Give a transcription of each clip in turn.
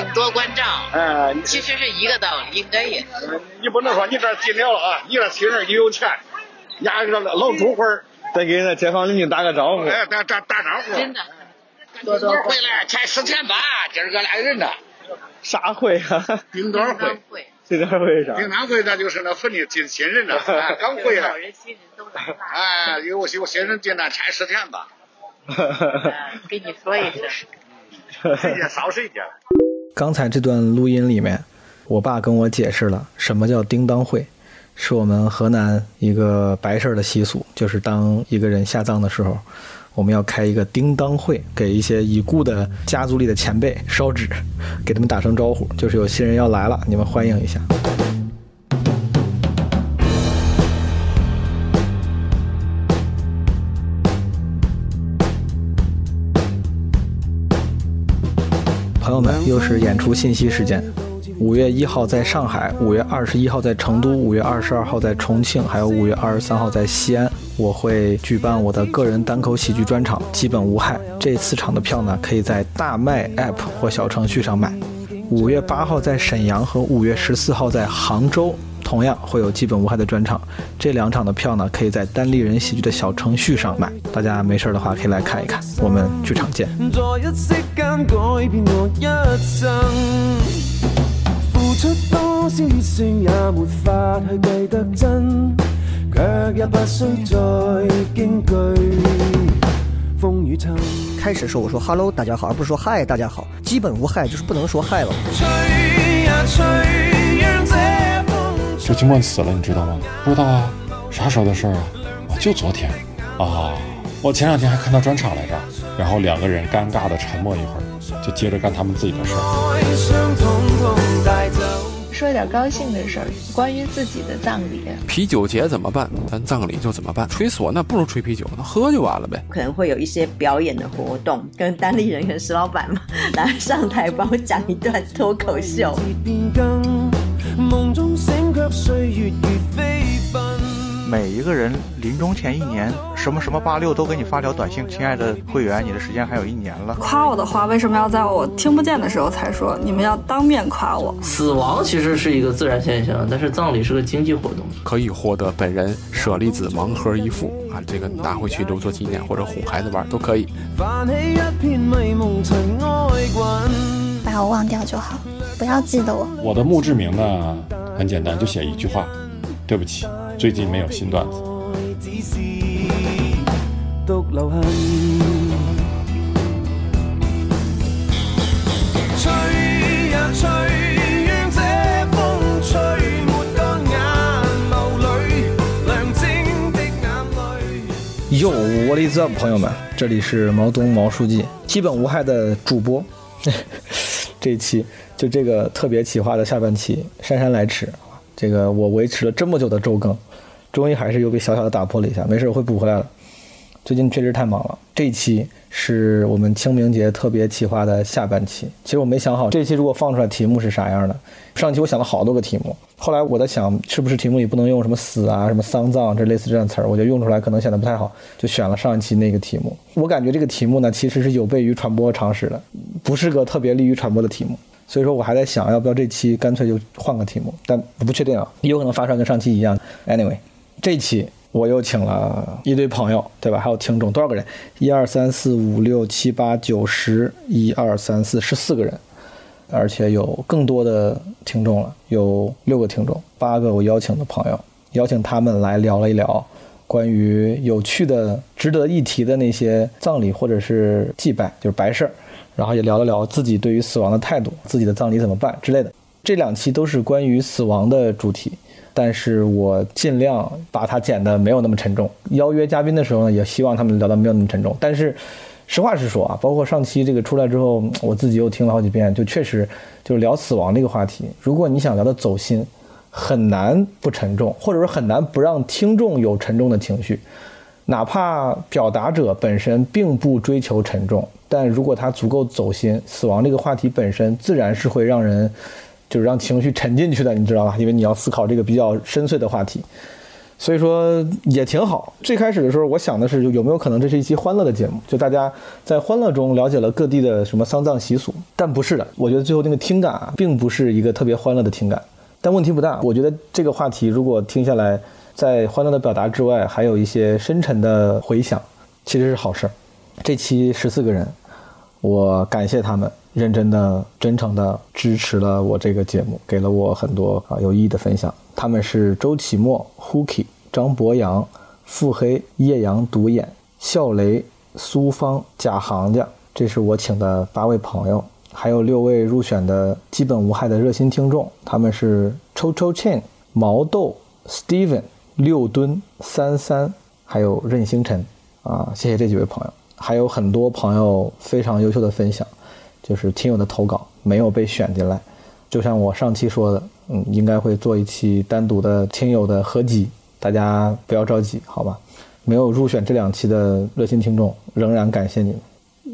请多关照。哎，其实是一个道理，应该也。你不能说你这尽了了啊，你这亲人你有钱，压个老朱会儿，再给那街坊邻居打个招呼。哎，打打打招呼。真的。多多回来才十天吧，今儿个来人呢。啥会啊？订单会。订单会啥？订单会那就是那婚礼进新人了，刚回来。哎，有有新人进来才十天吧。给你说一声。谁家烧谁家。刚才这段录音里面，我爸跟我解释了什么叫叮当会，是我们河南一个白事儿的习俗，就是当一个人下葬的时候。我们要开一个叮当会，给一些已故的家族里的前辈烧纸，给他们打声招呼，就是有新人要来了，你们欢迎一下。朋友们，又是演出信息时间。五月一号在上海，五月二十一号在成都，五月二十二号在重庆，还有五月二十三号在西安，我会举办我的个人单口喜剧专场，基本无害。这四场的票呢，可以在大麦 App 或小程序上买。五月八号在沈阳和五月十四号在杭州，同样会有基本无害的专场。这两场的票呢，可以在单立人喜剧的小程序上买。大家没事的话可以来看一看，我们剧场见。出多少血性也没法去计得真，却也不需再惊惧风雨尘。开始时候我说 “hello，大家好”，而不是说 “hi，大家好”。基本无害，就是不能说 “hi” 了。周金冠死了，你知道吗？不知道啊，啥时候的事儿啊？就昨天啊！我前两天还看到专场来着，然后两个人尴尬的沉默一会儿，就接着干他们自己的事儿。说一点高兴的事儿，关于自己的葬礼。啤酒节怎么办？咱葬礼就怎么办？吹唢呐不如吹啤酒，那喝就完了呗。可能会有一些表演的活动，跟单立人跟石老板嘛，来上台帮我讲一段脱口秀。每一个人临终前一年，什么什么八六都给你发条短信，亲爱的会员，你的时间还有一年了。夸我的话，为什么要在我听不见的时候才说？你们要当面夸我。死亡其实是一个自然现象，但是葬礼是个经济活动，可以获得本人舍利子盲盒一副啊，这个拿回去留作纪念或者哄孩子玩都可以。把我忘掉就好，不要记得我。我的墓志铭呢，很简单，就写一句话：对不起。最近没有新段子。哟，我的子朋友们，这里是毛东毛书记，基本无害的主播。这一期就这个特别企划的下半期，姗姗来迟。这个我维持了这么久的周更。终于还是又被小小的打破了一下，没事，我会补回来的。最近确实太忙了。这一期是我们清明节特别企划的下半期。其实我没想好这期如果放出来题目是啥样的。上期我想了好多个题目，后来我在想是不是题目里不能用什么死啊、什么丧葬这类似这样词儿，我觉得用出来可能显得不太好，就选了上一期那个题目。我感觉这个题目呢其实是有悖于传播常识的，不是个特别利于传播的题目。所以说我还在想要不要这期干脆就换个题目，但不确定啊，有可能发出来跟上期一样。Anyway。这期我又请了一堆朋友，对吧？还有听众，多少个人？一二三四五六七八九十，一二三四十四个人，而且有更多的听众了，有六个听众，八个我邀请的朋友，邀请他们来聊了一聊关于有趣的、值得一提的那些葬礼或者是祭拜，就是白事儿，然后也聊了聊自己对于死亡的态度，自己的葬礼怎么办之类的。这两期都是关于死亡的主题。但是我尽量把它剪得没有那么沉重。邀约嘉宾的时候呢，也希望他们聊得没有那么沉重。但是，实话实说啊，包括上期这个出来之后，我自己又听了好几遍，就确实就是聊死亡这个话题。如果你想聊得走心，很难不沉重，或者说很难不让听众有沉重的情绪。哪怕表达者本身并不追求沉重，但如果他足够走心，死亡这个话题本身自然是会让人。就是让情绪沉进去的，你知道吧？因为你要思考这个比较深邃的话题，所以说也挺好。最开始的时候，我想的是有没有可能这是一期欢乐的节目，就大家在欢乐中了解了各地的什么丧葬习俗。但不是的，我觉得最后那个听感啊，并不是一个特别欢乐的听感。但问题不大，我觉得这个话题如果听下来，在欢乐的表达之外，还有一些深沉的回响，其实是好事儿。这期十四个人，我感谢他们认真的、真诚的支持了我这个节目，给了我很多啊有意义的分享。他们是周启墨、Hooky、张博洋、腹黑、叶阳独眼、笑雷、苏芳、贾行家，这是我请的八位朋友，还有六位入选的基本无害的热心听众，他们是抽抽 Chain、毛豆、Steven、六吨、三三，还有任星辰。啊，谢谢这几位朋友，还有很多朋友非常优秀的分享，就是听友的投稿没有被选进来，就像我上期说的。嗯，应该会做一期单独的听友的合集，大家不要着急，好吧？没有入选这两期的热心听众，仍然感谢你们。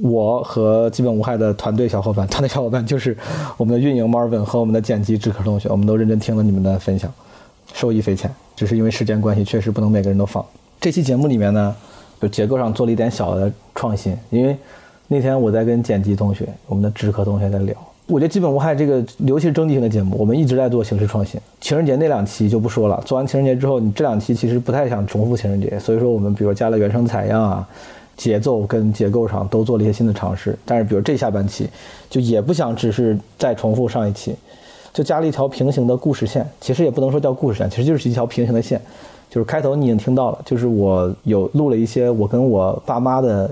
我和基本无害的团队小伙伴，团队小伙伴就是我们的运营 Marvin 和我们的剪辑志科同学，我们都认真听了你们的分享，受益匪浅。只是因为时间关系，确实不能每个人都放。这期节目里面呢，就结构上做了一点小的创新，因为那天我在跟剪辑同学、我们的志科同学在聊。我觉得基本无害这个，尤其是征集型的节目，我们一直在做形式创新。情人节那两期就不说了，做完情人节之后，你这两期其实不太想重复情人节，所以说我们比如加了原声采样啊，节奏跟结构上都做了一些新的尝试。但是比如这下半期，就也不想只是再重复上一期，就加了一条平行的故事线。其实也不能说叫故事线，其实就是一条平行的线。就是开头你已经听到了，就是我有录了一些我跟我爸妈的。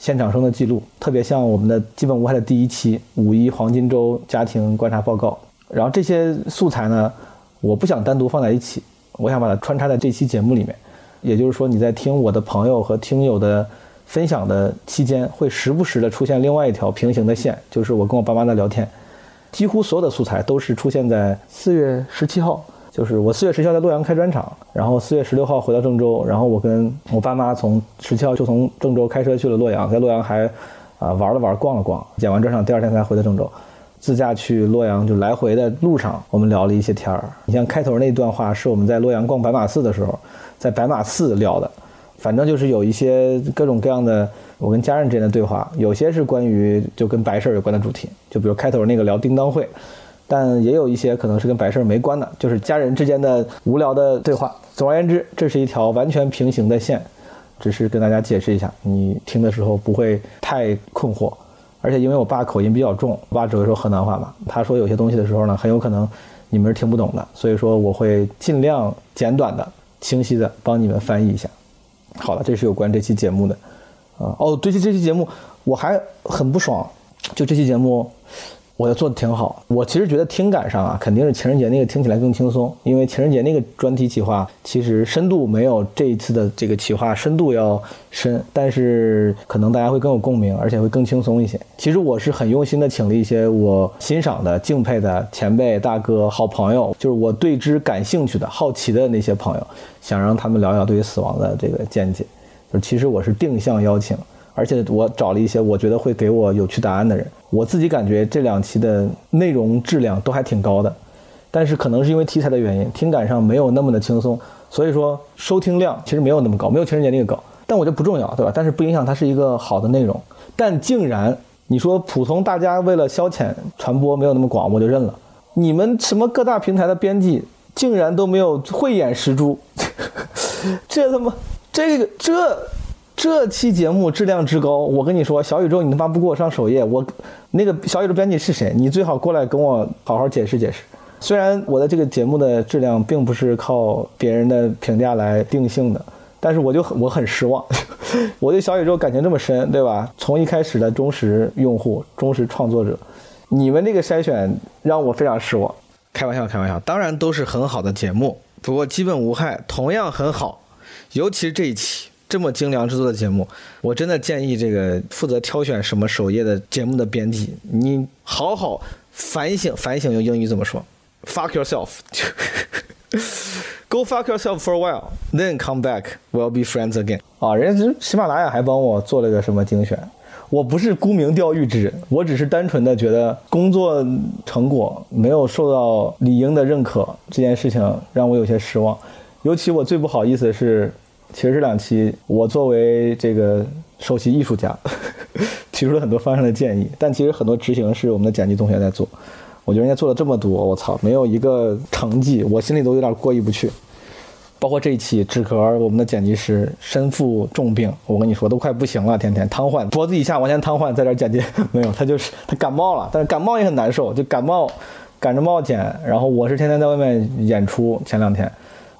现场声的记录特别像我们的基本无害的第一期五一黄金周家庭观察报告。然后这些素材呢，我不想单独放在一起，我想把它穿插在这期节目里面。也就是说，你在听我的朋友和听友的分享的期间，会时不时的出现另外一条平行的线，就是我跟我爸妈的聊天。几乎所有的素材都是出现在四月十七号。就是我四月十七号在洛阳开专场，然后四月十六号回到郑州，然后我跟我爸妈从十七号就从郑州开车去了洛阳，在洛阳还啊玩了玩，逛了逛，剪完专场第二天才回到郑州，自驾去洛阳就来回的路上，我们聊了一些天儿。你像开头那段话是我们在洛阳逛白马寺的时候，在白马寺聊的，反正就是有一些各种各样的我跟家人之间的对话，有些是关于就跟白事儿有关的主题，就比如开头那个聊叮当会。但也有一些可能是跟白事儿没关的，就是家人之间的无聊的对话。总而言之，这是一条完全平行的线，只是跟大家解释一下，你听的时候不会太困惑。而且因为我爸口音比较重，我爸只会说河南话嘛，他说有些东西的时候呢，很有可能你们是听不懂的，所以说我会尽量简短的、清晰的帮你们翻译一下。好了，这是有关这期节目的。啊，哦，对，这这期节目我还很不爽，就这期节目。我要做的挺好，我其实觉得听感上啊，肯定是情人节那个听起来更轻松，因为情人节那个专题企划其实深度没有这一次的这个企划深度要深，但是可能大家会更有共鸣，而且会更轻松一些。其实我是很用心的，请了一些我欣赏的、敬佩的前辈、大哥、好朋友，就是我对之感兴趣的、好奇的那些朋友，想让他们聊聊对于死亡的这个见解。就是其实我是定向邀请。而且我找了一些我觉得会给我有趣答案的人，我自己感觉这两期的内容质量都还挺高的，但是可能是因为题材的原因，听感上没有那么的轻松，所以说收听量其实没有那么高，没有情人节那个高。但我觉得不重要，对吧？但是不影响它是一个好的内容。但竟然你说普通大家为了消遣传播没有那么广，我就认了。你们什么各大平台的编辑竟然都没有慧眼识珠，这他妈这个这。这期节目质量之高，我跟你说，小宇宙你他妈不给我上首页，我那个小宇宙编辑是谁？你最好过来跟我好好解释解释。虽然我的这个节目的质量并不是靠别人的评价来定性的，但是我就很我很失望。我对小宇宙感情这么深，对吧？从一开始的忠实用户、忠实创作者，你们这个筛选让我非常失望。开玩笑，开玩笑，当然都是很好的节目，不过基本无害，同样很好，尤其是这一期。这么精良制作的节目，我真的建议这个负责挑选什么首页的节目的编辑，你好好反省反省，用英语怎么说？Fuck yourself，Go fuck yourself for a while，then come back，we'll be friends again。啊，人家喜马拉雅还帮我做了个什么精选，我不是沽名钓誉之人，我只是单纯的觉得工作成果没有受到理应的认可，这件事情让我有些失望。尤其我最不好意思的是，其实这两期我作为这个首席艺术家，提出了很多方向的建议，但其实很多执行是我们的剪辑同学在做。我觉得人家做了这么多，我操，没有一个成绩，我心里都有点过意不去。包括这一期纸壳，我们的剪辑师身负重病，我跟你说都快不行了，天天瘫痪，脖子以下完全瘫痪，在这剪辑 没有，他就是他感冒了，但是感冒也很难受，就感冒赶着冒剪，然后我是天天在外面演出，前两天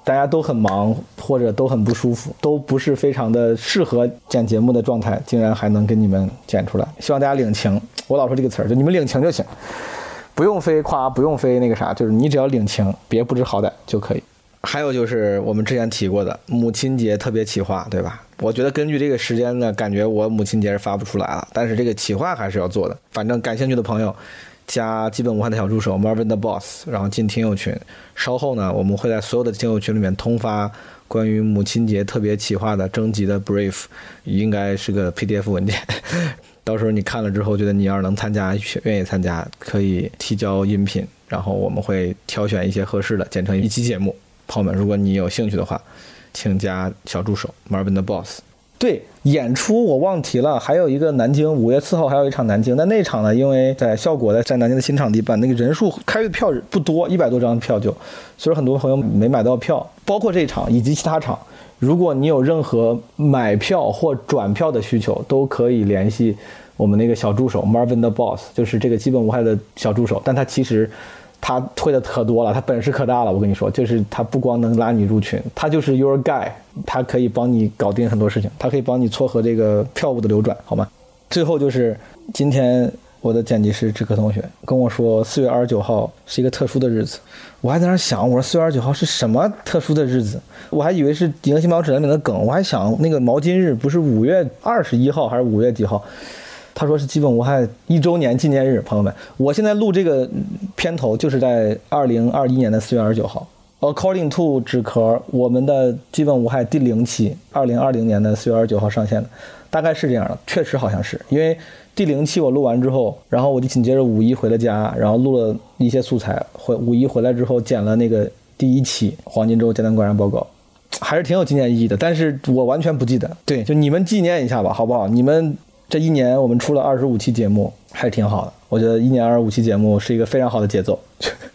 大家都很忙或者都很不舒服，都不是非常的适合剪节目的状态，竟然还能给你们剪出来，希望大家领情。我老说这个词儿，就你们领情就行，不用非夸，不用非那个啥，就是你只要领情，别不知好歹就可以。还有就是我们之前提过的母亲节特别企划，对吧？我觉得根据这个时间呢，感觉我母亲节是发不出来了，但是这个企划还是要做的。反正感兴趣的朋友，加基本无害的小助手 Marvin the Boss，然后进听友群。稍后呢，我们会在所有的听友群里面通发关于母亲节特别企划的征集的 brief，应该是个 PDF 文件。到时候你看了之后，觉得你要是能参加，愿意参加，可以提交音频，然后我们会挑选一些合适的，剪成一期节目。朋友们，如果你有兴趣的话，请加小助手 Marvin 的 Boss。对，演出我忘提了，还有一个南京，五月四号还有一场南京。但那场呢，因为在效果在在南京的新场地办，那个人数开的票不多，一百多张票就，所以很多朋友没买到票。包括这场以及其他场，如果你有任何买票或转票的需求，都可以联系我们那个小助手 Marvin 的 Boss，就是这个基本无害的小助手。但他其实。他会的可多了，他本事可大了。我跟你说，就是他不光能拉你入群，他就是 your guy，他可以帮你搞定很多事情，他可以帮你撮合这个票务的流转，好吗？最后就是今天我的剪辑师志科同学跟我说，四月二十九号是一个特殊的日子，我还在那想，我说四月二十九号是什么特殊的日子？我还以为是《银河系漫游指南》里的梗，我还想那个毛巾日不是五月二十一号还是五月几号？他说是基本无害一周年纪念日，朋友们，我现在录这个片头就是在二零二一年的四月二十九号。According to 纸壳，我们的基本无害第零期，二零二零年的四月二十九号上线的，大概是这样的，确实好像是，因为第零期我录完之后，然后我就紧接着五一回了家，然后录了一些素材，回五一回来之后剪了那个第一期黄金周简单观察报告，还是挺有纪念意义的，但是我完全不记得，对，就你们纪念一下吧，好不好？你们。这一年我们出了二十五期节目，还是挺好的。我觉得一年二十五期节目是一个非常好的节奏，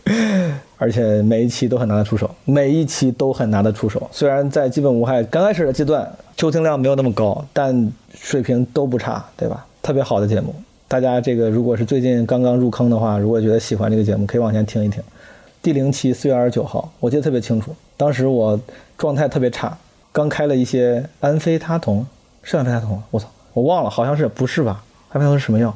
而且每一期都很拿得出手，每一期都很拿得出手。虽然在基本无害刚开始的阶段，收听量没有那么高，但水平都不差，对吧？特别好的节目，大家这个如果是最近刚刚入坑的话，如果觉得喜欢这个节目，可以往前听一听。第零期四月二十九号，我记得特别清楚，当时我状态特别差，刚开了一些安非他酮，是安非他酮，我操！我忘了，好像是不是吧？还没有是什么药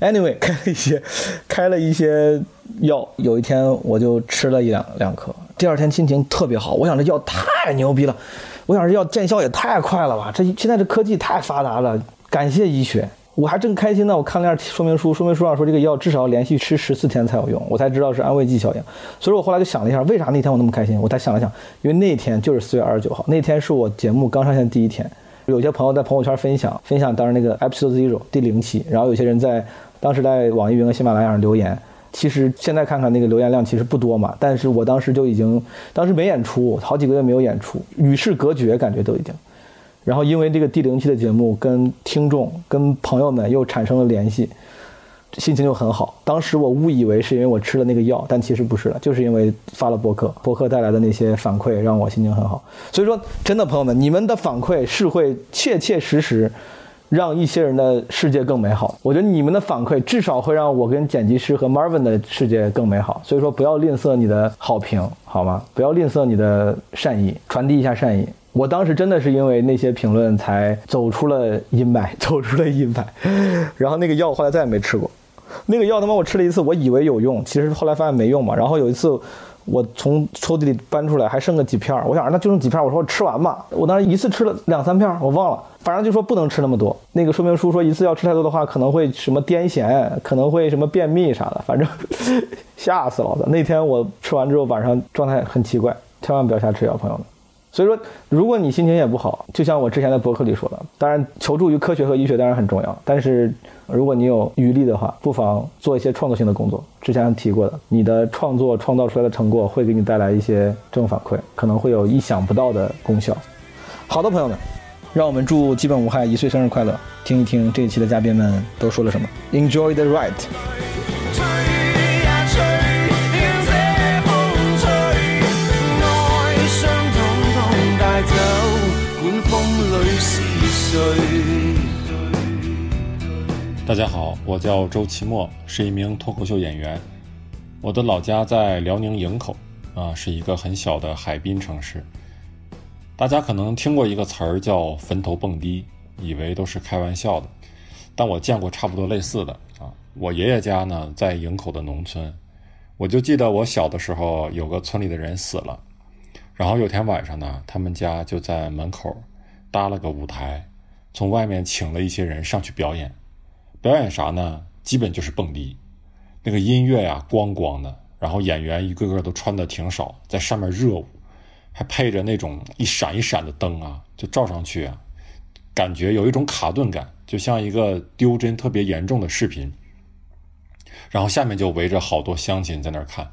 ？Anyway，开了一些，开了一些药。有一天我就吃了一两两颗，第二天心情特别好。我想这药太牛逼了，我想这药见效也太快了吧？这现在这科技太发达了，感谢医学。我还正开心呢，我看了一下说明书，说明书上说这个药至少连续吃十四天才有用，我才知道是安慰剂效应。所以我后来就想了一下，为啥那天我那么开心？我才想了想，因为那天就是四月二十九号，那天是我节目刚上线第一天。有些朋友在朋友圈分享分享当时那个 episode zero 第零期，然后有些人在当时在网易云和喜马拉雅上留言。其实现在看看那个留言量其实不多嘛，但是我当时就已经当时没演出，好几个月没有演出，与世隔绝感觉都已经。然后因为这个第零期的节目，跟听众跟朋友们又产生了联系。心情就很好。当时我误以为是因为我吃了那个药，但其实不是的，就是因为发了博客，博客带来的那些反馈让我心情很好。所以说，真的朋友们，你们的反馈是会切切实实让一些人的世界更美好。我觉得你们的反馈至少会让我跟剪辑师和 Marvin 的世界更美好。所以说，不要吝啬你的好评，好吗？不要吝啬你的善意，传递一下善意。我当时真的是因为那些评论才走出了阴霾，走出了阴霾。然后那个药后来再也没吃过。那个药他妈我吃了一次，我以为有用，其实后来发现没用嘛。然后有一次，我从抽屉里搬出来，还剩个几片儿我想那就剩几片儿我说我吃完吧。我当时一次吃了两三片儿我忘了，反正就说不能吃那么多。那个说明书说一次要吃太多的话，可能会什么癫痫，可能会什么便秘啥的，反正 吓死老子。那天我吃完之后晚上状态很奇怪，千万不要瞎吃药，朋友们。所以说，如果你心情也不好，就像我之前在博客里说的，当然求助于科学和医学当然很重要，但是如果你有余力的话，不妨做一些创作性的工作。之前提过的，你的创作创造出来的成果会给你带来一些正反馈，可能会有意想不到的功效。好的，朋友们，让我们祝基本无害一岁生日快乐！听一听这一期的嘉宾们都说了什么。Enjoy the ride。大家好，我叫周奇墨，是一名脱口秀演员。我的老家在辽宁营口，啊，是一个很小的海滨城市。大家可能听过一个词儿叫“坟头蹦迪”，以为都是开玩笑的，但我见过差不多类似的啊。我爷爷家呢在营口的农村，我就记得我小的时候有个村里的人死了，然后有天晚上呢，他们家就在门口搭了个舞台，从外面请了一些人上去表演。表演啥呢？基本就是蹦迪，那个音乐呀，咣咣的，然后演员一个个都穿的挺少，在上面热舞，还配着那种一闪一闪的灯啊，就照上去啊，感觉有一种卡顿感，就像一个丢帧特别严重的视频。然后下面就围着好多乡亲在那儿看，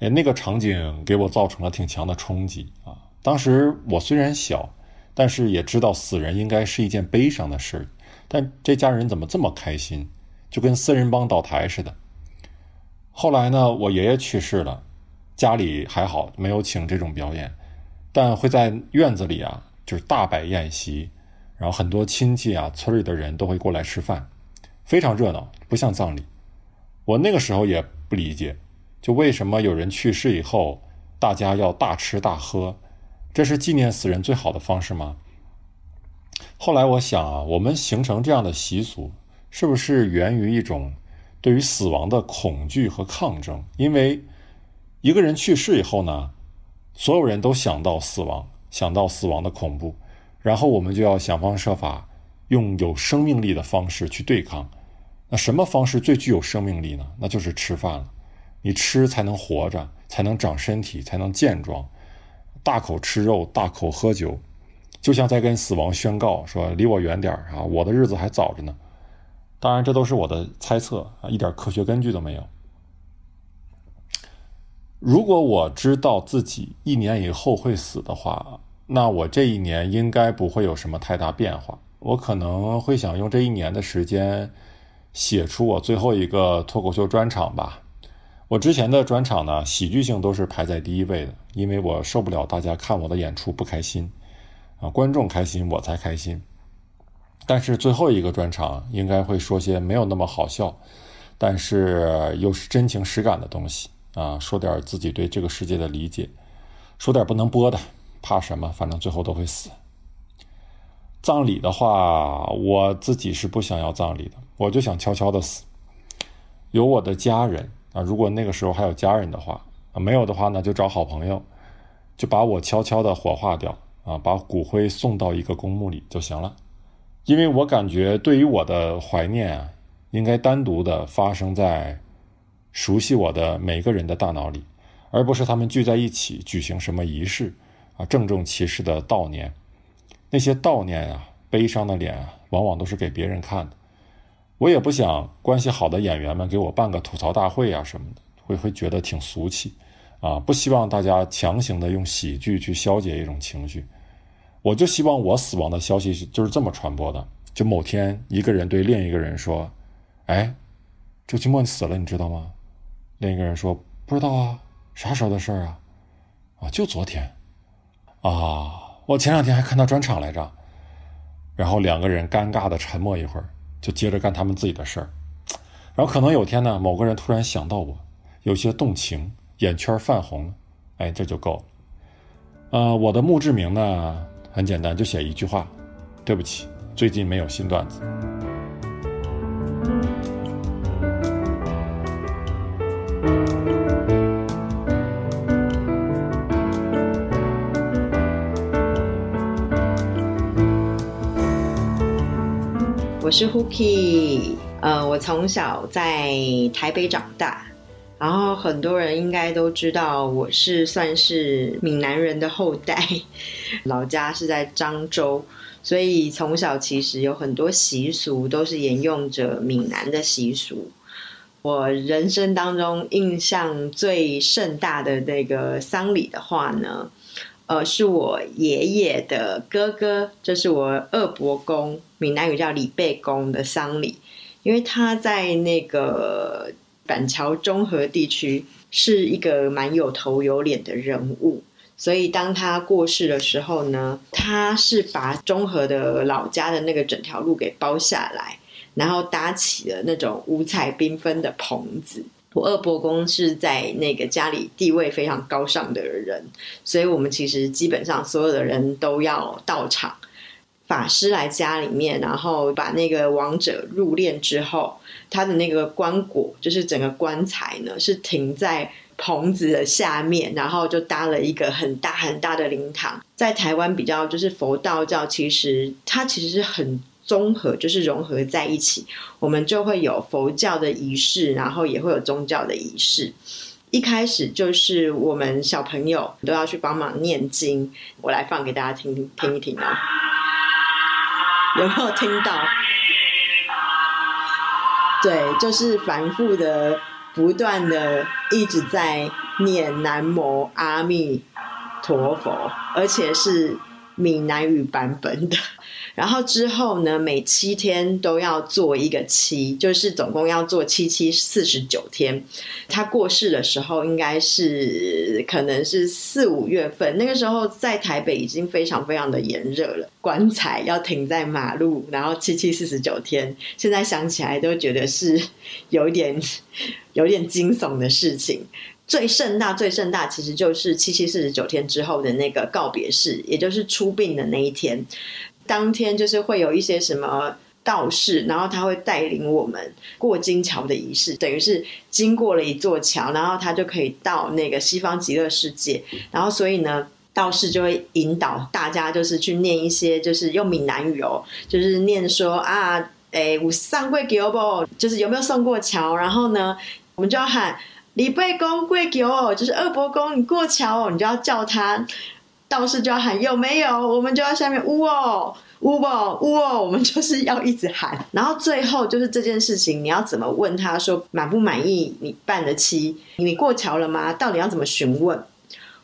哎，那个场景给我造成了挺强的冲击啊！当时我虽然小，但是也知道死人应该是一件悲伤的事。但这家人怎么这么开心，就跟四人帮倒台似的。后来呢，我爷爷去世了，家里还好没有请这种表演，但会在院子里啊，就是大摆宴席，然后很多亲戚啊、村里的人都会过来吃饭，非常热闹，不像葬礼。我那个时候也不理解，就为什么有人去世以后，大家要大吃大喝，这是纪念死人最好的方式吗？后来我想啊，我们形成这样的习俗，是不是源于一种对于死亡的恐惧和抗争？因为一个人去世以后呢，所有人都想到死亡，想到死亡的恐怖，然后我们就要想方设法用有生命力的方式去对抗。那什么方式最具有生命力呢？那就是吃饭了。你吃才能活着，才能长身体，才能健壮。大口吃肉，大口喝酒。就像在跟死亡宣告说：“离我远点啊，我的日子还早着呢。”当然，这都是我的猜测啊，一点科学根据都没有。如果我知道自己一年以后会死的话，那我这一年应该不会有什么太大变化。我可能会想用这一年的时间写出我最后一个脱口秀专场吧。我之前的专场呢，喜剧性都是排在第一位的，因为我受不了大家看我的演出不开心。啊，观众开心，我才开心。但是最后一个专场应该会说些没有那么好笑，但是又是真情实感的东西啊，说点自己对这个世界的理解，说点不能播的，怕什么？反正最后都会死。葬礼的话，我自己是不想要葬礼的，我就想悄悄的死，有我的家人啊。如果那个时候还有家人的话，啊，没有的话呢，就找好朋友，就把我悄悄的火化掉。啊，把骨灰送到一个公墓里就行了，因为我感觉对于我的怀念啊，应该单独的发生在熟悉我的每个人的大脑里，而不是他们聚在一起举行什么仪式啊，郑重其事的悼念。那些悼念啊，悲伤的脸啊，往往都是给别人看的。我也不想关系好的演员们给我办个吐槽大会啊什么的，会会觉得挺俗气。啊，不希望大家强行的用喜剧去消解一种情绪，我就希望我死亡的消息就是这么传播的。就某天一个人对另一个人说：“哎，周奇墨你死了，你知道吗？”另一个人说：“不知道啊，啥时候的事儿啊？”啊，就昨天。啊，我前两天还看到专场来着。然后两个人尴尬的沉默一会儿，就接着干他们自己的事儿。然后可能有天呢，某个人突然想到我，有些动情。眼圈泛红，哎，这就够了。呃，我的墓志铭呢，很简单，就写一句话：对不起，最近没有新段子。是 Hooky，呃，我从小在台北长大。然后很多人应该都知道，我是算是闽南人的后代，老家是在漳州，所以从小其实有很多习俗都是沿用着闽南的习俗。我人生当中印象最盛大的那个丧礼的话呢，呃，是我爷爷的哥哥，就是我二伯公，闽南语叫李贝公的丧礼，因为他在那个。板桥中和地区是一个蛮有头有脸的人物，所以当他过世的时候呢，他是把中和的老家的那个整条路给包下来，然后搭起了那种五彩缤纷的棚子。我二伯公是在那个家里地位非常高尚的人，所以我们其实基本上所有的人都要到场。法师来家里面，然后把那个王者入殓之后，他的那个棺椁，就是整个棺材呢，是停在棚子的下面，然后就搭了一个很大很大的灵堂。在台湾比较就是佛道教，其实它其实是很综合，就是融合在一起。我们就会有佛教的仪式，然后也会有宗教的仪式。一开始就是我们小朋友都要去帮忙念经，我来放给大家听听一听哦。有没有听到？对，就是反复的、不断的一直在念南无阿弥陀佛，而且是闽南语版本的。然后之后呢，每七天都要做一个七，就是总共要做七七四十九天。他过世的时候，应该是可能是四五月份，那个时候在台北已经非常非常的炎热了，棺材要停在马路，然后七七四十九天，现在想起来都觉得是有点有点惊悚的事情。最盛大、最盛大，其实就是七七四十九天之后的那个告别式，也就是出殡的那一天。当天就是会有一些什么道士，然后他会带领我们过金桥的仪式，等于是经过了一座桥，然后他就可以到那个西方极乐世界。然后所以呢，道士就会引导大家，就是去念一些，就是用闽南语哦，就是念说啊，诶，我上过桥不？就是有没有送过桥？然后呢，我们就要喊李贝公过桥，就是二伯公你过桥哦，你就要叫他。道士就要喊有没有，我们就要下面呜哦呜哦呜哦，我们就是要一直喊。然后最后就是这件事情，你要怎么问他说满不满意你办的期？你过桥了吗？到底要怎么询问？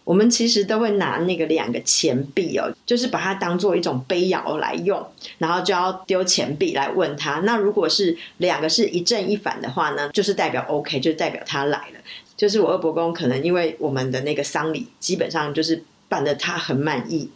我们其实都会拿那个两个钱币哦，就是把它当做一种杯摇来用，然后就要丢钱币来问他。那如果是两个是一正一反的话呢，就是代表 OK，就代表他来了。就是我二伯公可能因为我们的那个丧礼基本上就是。办的他很满意，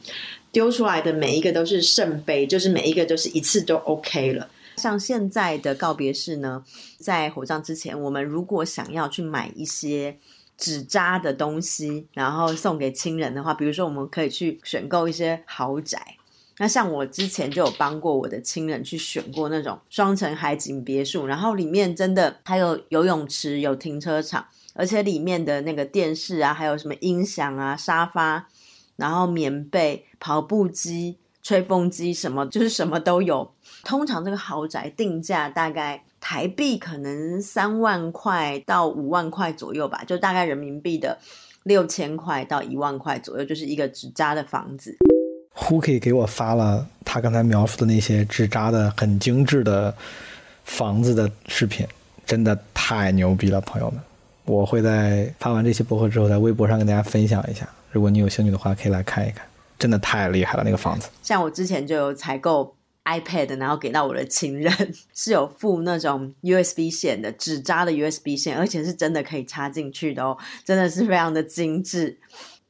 丢出来的每一个都是圣杯，就是每一个都是一次都 OK 了。像现在的告别式呢，在火葬之前，我们如果想要去买一些纸扎的东西，然后送给亲人的话，比如说我们可以去选购一些豪宅。那像我之前就有帮过我的亲人去选过那种双层海景别墅，然后里面真的还有游泳池、有停车场，而且里面的那个电视啊，还有什么音响啊、沙发。然后棉被、跑步机、吹风机什么，就是什么都有。通常这个豪宅定价大概台币可能三万块到五万块左右吧，就大概人民币的六千块到一万块左右，就是一个纸扎的房子。h o k 给我发了他刚才描述的那些纸扎的很精致的房子的视频，真的太牛逼了，朋友们！我会在发完这期博客之后，在微博上跟大家分享一下。如果你有兴趣的话，可以来看一看，真的太厉害了那个房子。像我之前就有采购 iPad，然后给到我的情人，是有附那种 USB 线的纸扎的 USB 线，而且是真的可以插进去的哦，真的是非常的精致。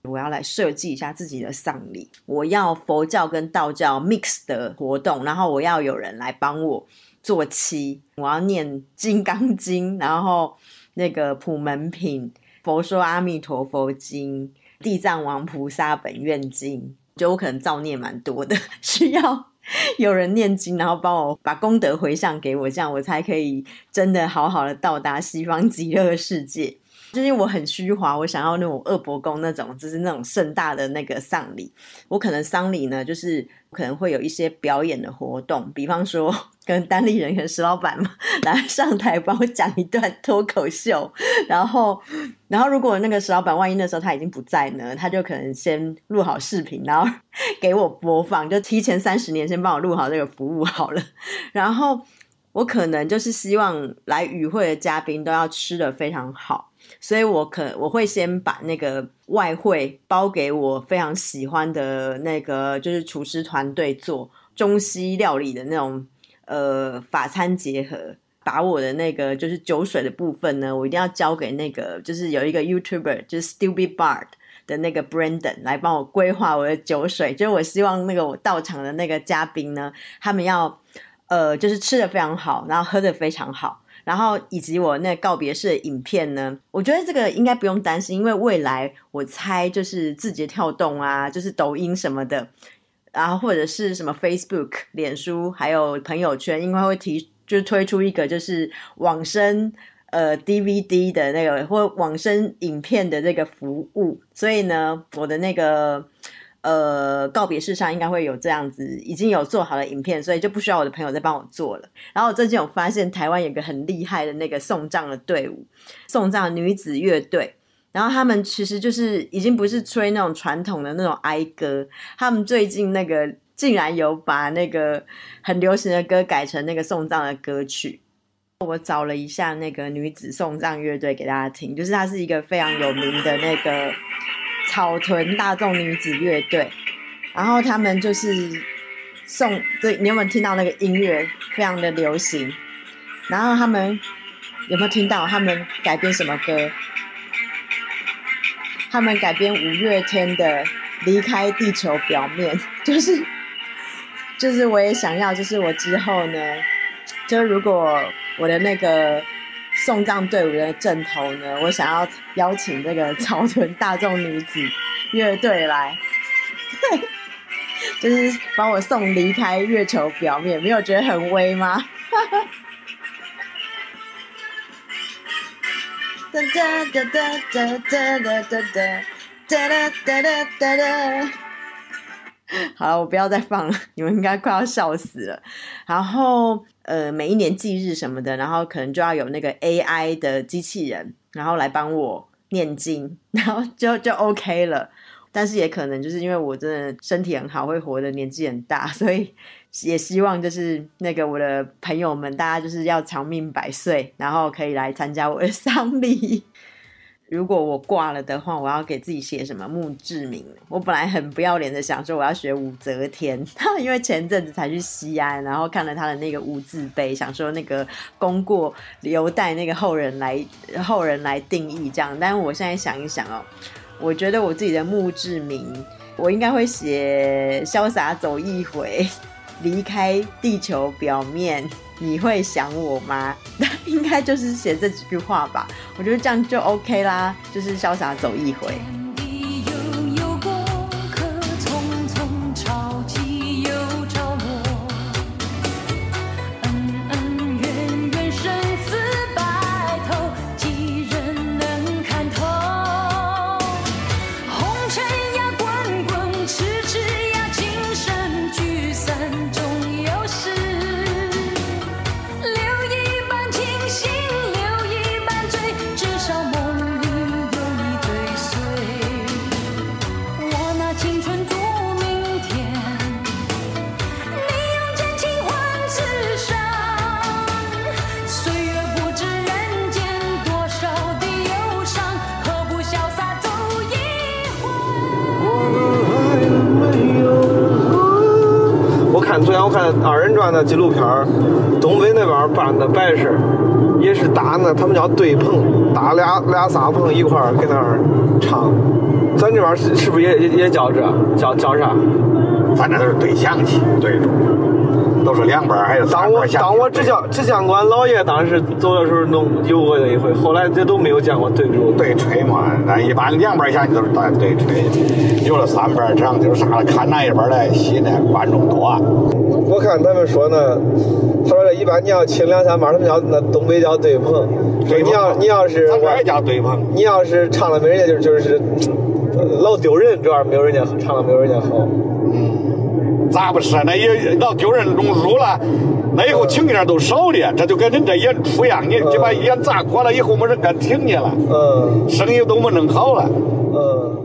我要来设计一下自己的丧礼，我要佛教跟道教 mix 的活动，然后我要有人来帮我做漆，我要念金刚经，然后那个普门品、佛说阿弥陀佛经。地藏王菩萨本愿经，就我可能造孽蛮多的，需要有人念经，然后帮我把功德回向给我，这样我才可以真的好好的到达西方极乐世界。就是我很虚华，我想要那种二伯公那种，就是那种盛大的那个丧礼。我可能丧礼呢，就是可能会有一些表演的活动，比方说跟单立人跟石老板嘛来上台帮我讲一段脱口秀，然后，然后如果那个石老板万一那时候他已经不在呢，他就可能先录好视频，然后 给我播放，就提前三十年先帮我录好这个服务好了，然后。我可能就是希望来与会的嘉宾都要吃的非常好，所以我可我会先把那个外汇包给我非常喜欢的那个就是厨师团队做中西料理的那种呃法餐结合，把我的那个就是酒水的部分呢，我一定要交给那个就是有一个 YouTuber 就是 Stupid Bard 的那个 Brandon 来帮我规划我的酒水，就是我希望那个我到场的那个嘉宾呢，他们要。呃，就是吃的非常好，然后喝的非常好，然后以及我那告别式的影片呢，我觉得这个应该不用担心，因为未来我猜就是字节跳动啊，就是抖音什么的，然后或者是什么 Facebook、脸书，还有朋友圈，应该会提就推出一个就是往生呃 DVD 的那个或往生影片的这个服务，所以呢，我的那个。呃，告别式上应该会有这样子，已经有做好的影片，所以就不需要我的朋友再帮我做了。然后我最近有发现台湾有个很厉害的那个送葬的队伍，送葬女子乐队。然后他们其实就是已经不是吹那种传统的那种哀歌，他们最近那个竟然有把那个很流行的歌改成那个送葬的歌曲。我找了一下那个女子送葬乐队给大家听，就是它是一个非常有名的那个。草屯大众女子乐队，然后他们就是送对，你有没有听到那个音乐非常的流行？然后他们有没有听到他们改编什么歌？他们改编五月天的《离开地球表面》，就是就是我也想要，就是我之后呢，就是如果我的那个。送葬队伍的阵头呢？我想要邀请那个草屯大众女子乐队来，就是帮我送离开月球表面，没有觉得很威吗？哒哒哒哒哒哒哒哒哒哒哒哒哒。好了，我不要再放了，你们应该快要笑死了。然后。呃，每一年忌日什么的，然后可能就要有那个 AI 的机器人，然后来帮我念经，然后就就 OK 了。但是也可能就是因为我真的身体很好，会活的年纪很大，所以也希望就是那个我的朋友们，大家就是要长命百岁，然后可以来参加我的 丧礼。如果我挂了的话，我要给自己写什么墓志铭？我本来很不要脸的想说我要学武则天，因为前阵子才去西安，然后看了他的那个无字碑，想说那个功过留待那个后人来后人来定义这样。但是我现在想一想哦，我觉得我自己的墓志铭，我应该会写潇洒走一回，离开地球表面。你会想我吗？应该就是写这几句话吧。我觉得这样就 OK 啦，就是潇洒走一回。看的纪录片儿，东北那边办的白事也是搭那他们叫对棚，搭俩俩仨棚一块儿搁那儿唱。咱这边是是不是也也也叫这叫叫啥？反正都是对象去对住，都是两班还有当我当我只教只教官老爷当时走的时候弄有过一回，后来这都没有见过对住对吹嘛。那一般两班下去都是对对吹，有了三班这样就是啥了，看哪一边的戏呢观众多。我看他们说呢，他说这一般你要请两三班，他们叫那东北叫对棚。你要你要是咱这也叫对碰，你要是唱了没人家就就是 老丢人，主要是没有人家唱了没有人家好。嗯，咋不是？那也老丢人弄入了，那以后请的人都少了，这就跟人这演出一样，你就把演砸过了以后没人敢听你了，嗯，生意都没弄好了，嗯。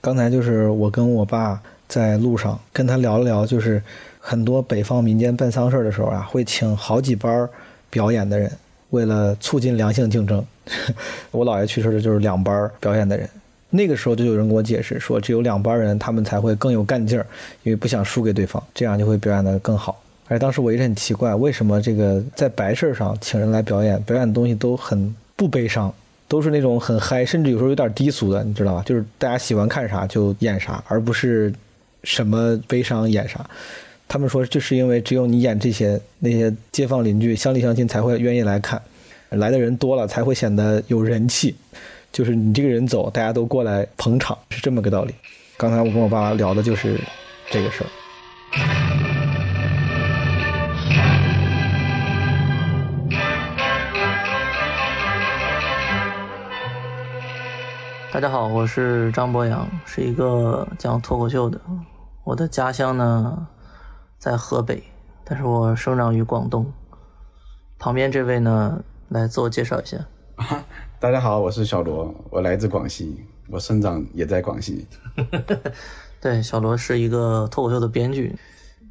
刚才就是我跟我爸在路上跟他聊了聊，就是很多北方民间办丧事儿的时候啊，会请好几班儿表演的人，为了促进良性竞争。我姥爷去世的就是两班儿表演的人。那个时候就有人跟我解释说，只有两班人，他们才会更有干劲儿，因为不想输给对方，这样就会表演得更好。而当时我一直很奇怪，为什么这个在白事儿上请人来表演，表演的东西都很不悲伤，都是那种很嗨，甚至有时候有点低俗的，你知道吧？就是大家喜欢看啥就演啥，而不是什么悲伤演啥。他们说，就是因为只有你演这些，那些街坊邻居乡里乡亲才会愿意来看，来的人多了才会显得有人气。就是你这个人走，大家都过来捧场，是这么个道理。刚才我跟我爸聊的就是这个事儿。大家好，我是张博洋，是一个讲脱口秀的。我的家乡呢在河北，但是我生长于广东。旁边这位呢，来自我介绍一下。啊 大家好，我是小罗，我来自广西，我生长也在广西。对，小罗是一个脱口秀的编剧，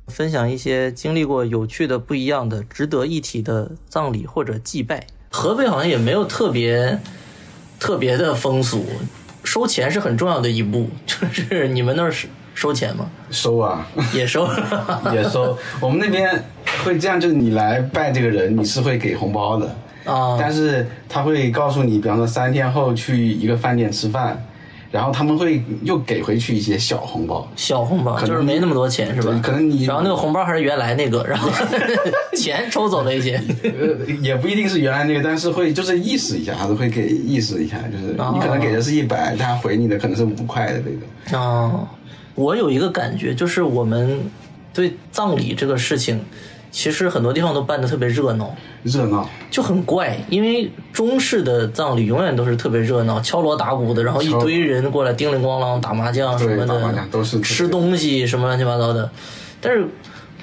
分享一些经历过有趣的、不一样的、值得一提的葬礼或者祭拜。河北好像也没有特别特别的风俗，收钱是很重要的一步。就是你们那儿是收钱吗？收啊，也收，也收。我们那边会这样，就是你来拜这个人，你是会给红包的。啊，但是他会告诉你，比方说三天后去一个饭店吃饭，然后他们会又给回去一些小红包，小红包就是没那么多钱是吧？可能你然后那个红包还是原来那个，然后 钱抽走了一些，呃，也不一定是原来那个，但是会就是意思一下，还是会给意思一下，就是你可能给的是一百，他回你的可能是五块的那个。哦，我有一个感觉，就是我们对葬礼这个事情。其实很多地方都办得特别热闹，热闹就很怪，因为中式的葬礼永远都是特别热闹，敲锣打鼓的，然后一堆人过来叮铃咣啷打麻将什么的，都是吃东西什么乱七八糟的。但是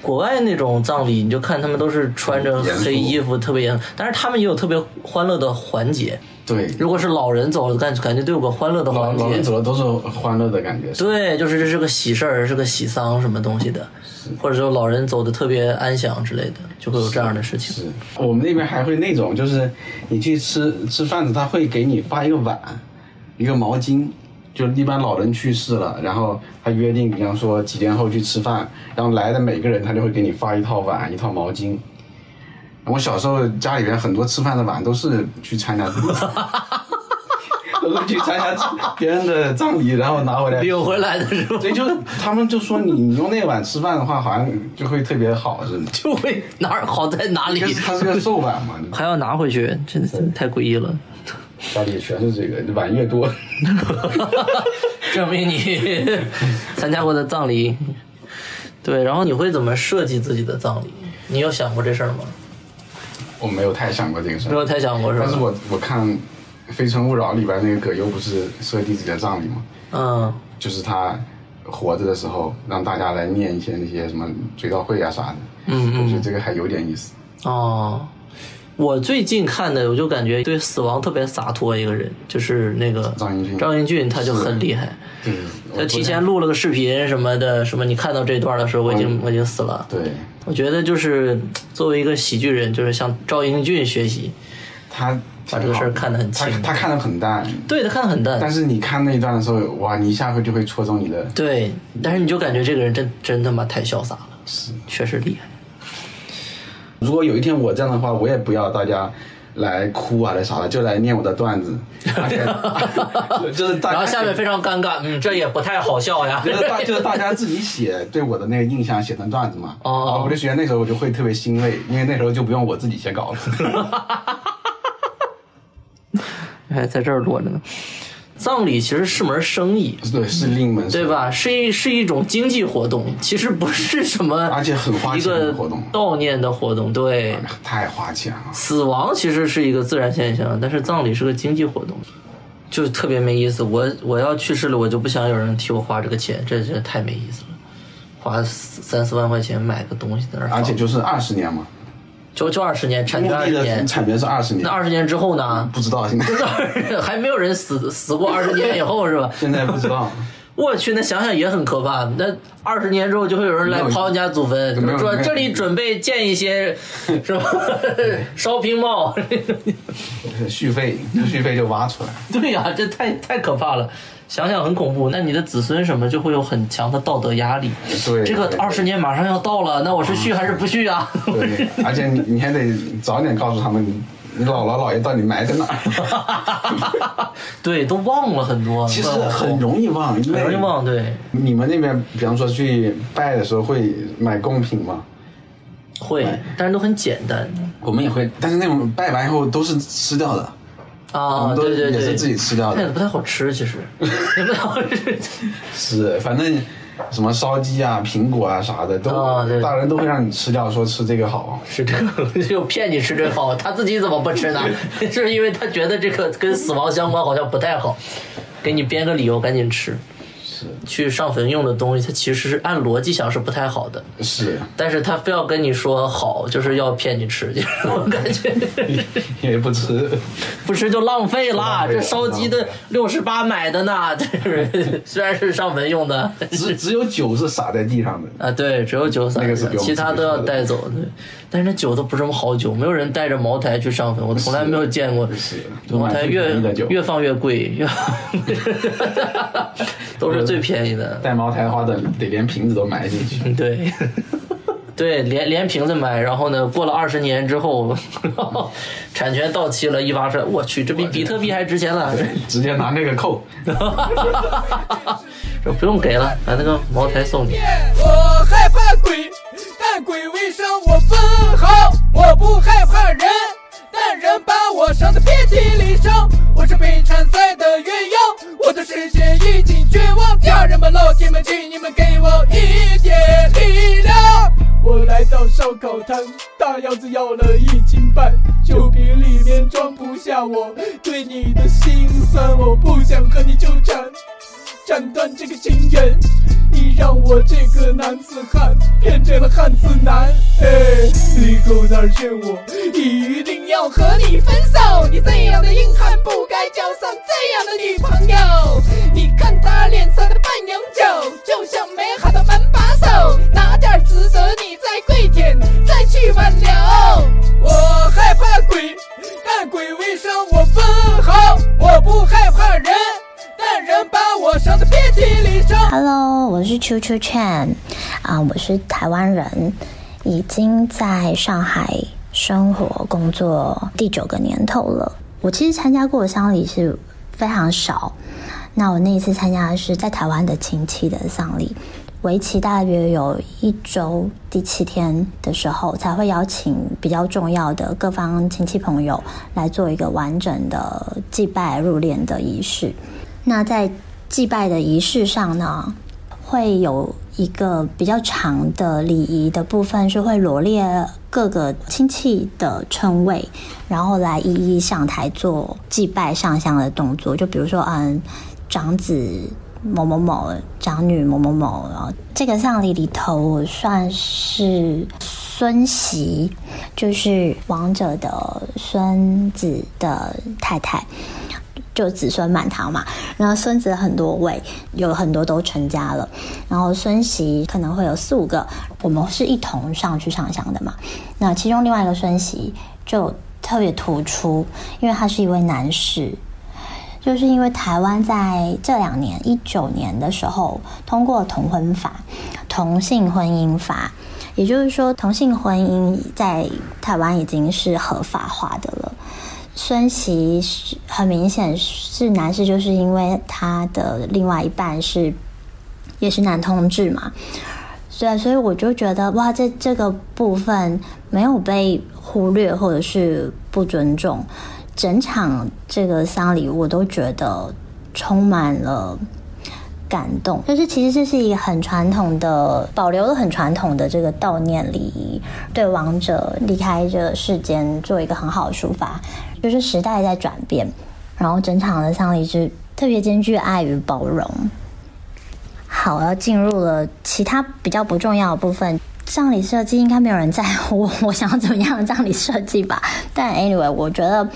国外那种葬礼，你就看他们都是穿着黑衣服，特别严，但是他们也有特别欢乐的环节。对，如果是老人走了，感感觉都有个欢乐的环节。老人走了都是欢乐的感觉。对，就是这是个喜事儿，是个喜丧什么东西的，或者说老人走的特别安详之类的，就会有这样的事情。是我们那边还会那种，就是你去吃吃饭的，他会给你发一个碗，一个毛巾，就一般老人去世了，然后他约定，比方说几天后去吃饭，然后来的每个人他就会给你发一套碗，一套毛巾。我小时候家里边很多吃饭的碗都是去参加，都是去参加别人的葬礼，然后拿回来领回来的是吧？对，就他们就说你你用那碗吃饭的话，好像就会特别好似的，就会哪儿好在哪里。它是个 寿碗嘛，还要拿回去，真的太诡异了。家里全是这个，碗越多，证明你参加过的葬礼。对，然后你会怎么设计自己的葬礼？你有想过这事儿吗？我没有太想过这个事儿，没有太想过是吧？但是我我看《非诚勿扰》里边那个葛优不是设计自己的葬礼吗？嗯，就是他活着的时候让大家来念一些那些什么追悼会啊啥的。嗯嗯，我觉得这个还有点意思。哦，我最近看的，我就感觉对死亡特别洒脱一个人，就是那个张英俊，张英俊他就很厉害。对，他提前录了个视频什么的，什么你看到这段的时候，我已经我已经死了。对。我觉得就是作为一个喜剧人，就是向赵英俊学习，他把这个事儿看得很清，他看得很淡，对他看得很淡。但是你看那一段的时候，哇，你一下会就会戳中你的。对，但是你就感觉这个人真真他妈太潇洒了，是，确实厉害。如果有一天我这样的话，我也不要大家来哭啊来啥的，就来念我的段子，而 且就是大家然后下面非常尴尬，嗯，这也不太好笑呀。就是大就是大家自己写对我的那个印象写成段子嘛，哦，我就觉得那时候我就会特别欣慰，因为那时候就不用我自己写稿了。还 在这儿落着呢。葬礼其实是门生意，对，是另一门，对吧？是一是一种经济活动，其实不是什么，而且很花钱的活动，悼念的活动，对，太花钱了。死亡其实是一个自然现象，但是葬礼是个经济活动，就特别没意思。我我要去世了，我就不想有人替我花这个钱，这这太没意思了。花三四万块钱买个东西在那儿，而且就是二十年嘛。就就二十年，产权二十年，产权是二十年。那二十年之后呢？不知道现在。还没有人死死过二十年以后是吧？现在不知道。我去，那想想也很可怕。那二十年之后就会有人来刨你家祖坟，说这里准备建一些，是吧？烧瓶帽，续费，续费就挖出来。对呀，这太太可怕了。想想很恐怖，那你的子孙什么就会有很强的道德压力。对，这个二十年马上要到了，那我是续还是不续啊？对，而且你 你还得早点告诉他们，你姥姥姥爷到底埋在哪儿。对，都忘了很多。其实很容易忘，很容易忘。对，你们那边比方说去拜的时候会买贡品吗？会，但是都很简单。我们也会，但是那种拜完以后都是吃掉的。啊，对对对，也是自己吃掉的，也不太好吃，其实 也不太好吃。是，反正什么烧鸡啊、苹果啊啥的，都大人都会让你吃掉，说吃这个好。是这个，就骗你吃这个好，他自己怎么不吃呢？是因为他觉得这个跟死亡相关，好像不太好，给你编个理由赶紧吃。去上坟用的东西，它其实是按逻辑想是不太好的，是，但是他非要跟你说好，就是要骗你吃，就是我感觉，也不吃，不吃就浪费了。这烧鸡的六十八买的呢，是虽然是上坟用的，只只有酒是洒在地上的。啊，对，只有酒洒，其他都要带走。对，但是那酒都不是什么好酒，没有人带着茅台去上坟，我从来没有见过。茅台越越放越贵，越 都是最便宜的。带茅台花的话，得得连瓶子都埋进去。对，对，连连瓶子埋，然后呢，过了二十年之后，产权到期了，一挖出来，我去，这比比特币还值钱了，直接拿那个扣。这不用给了，把那个茅台送你。我害怕鬼，但鬼未伤我分毫；我不害怕人，但人把我伤得遍体鳞伤。我是被缠赛的鸳鸯，我的世界已经绝望。家人们、老铁们，请你们给我一点力量。我来到烧烤摊，大腰子要了一斤半，酒瓶里面装不下我对你的心酸，我不想和你纠缠。斩断这个情缘，你让我这个男子汉变成了汉子男。哎，你勾搭劝我，一定要和你分手。你这样的硬汉不该交上这样的女朋友。你看他脸上的半永久，就像没好的门把手。哪点值得你再跪舔，再去挽留？我害怕鬼，但鬼未伤我分毫。我不害怕人。人把我伤得遍体鳞伤。Hello，我是 Chu Chu Chan，啊，我是台湾人，已经在上海生活工作第九个年头了。我其实参加过的丧礼是非常少，那我那一次参加的是在台湾的亲戚的丧礼，为期大约有一周，第七天的时候才会邀请比较重要的各方亲戚朋友来做一个完整的祭拜入殓的仪式。那在祭拜的仪式上呢，会有一个比较长的礼仪的部分，是会罗列各个亲戚的称谓，然后来一一上台做祭拜上香的动作。就比如说，嗯，长子某某某，长女某某某。然后这个丧礼里头算是孙媳，就是亡者的孙子的太太。就子孙满堂嘛，然后孙子很多位，有很多都成家了，然后孙媳可能会有四五个，我们是一同上去上香的嘛。那其中另外一个孙媳就特别突出，因为他是一位男士，就是因为台湾在这两年一九年的时候通过同婚法、同性婚姻法，也就是说同性婚姻在台湾已经是合法化的了。孙媳是很明显是男士，就是因为他的另外一半是也是男同志嘛，对，所以我就觉得哇，这这个部分没有被忽略或者是不尊重，整场这个丧礼我都觉得充满了。感动，就是其实这是一个很传统的，保留了很传统的这个悼念礼仪，对亡者离开这世间做一个很好的抒发。就是时代在转变，然后整场的丧礼是特别兼具爱与包容。好，要进入了其他比较不重要的部分，葬礼设计应该没有人在乎我想要怎么样的葬礼设计吧？但 anyway，我觉得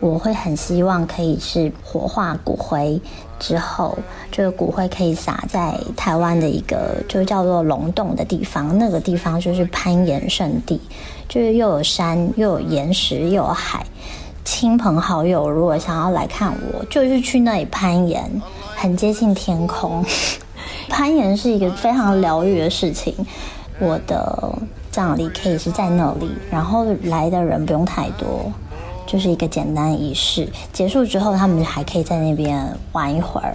我会很希望可以是火化骨灰。之后，这个骨灰可以撒在台湾的一个就叫做龙洞的地方。那个地方就是攀岩圣地，就是又有山，又有岩石，又有海。亲朋好友如果想要来看我，就是去那里攀岩，很接近天空。攀岩是一个非常疗愈的事情。我的葬礼可以是在那里，然后来的人不用太多。就是一个简单仪式，结束之后，他们还可以在那边玩一会儿。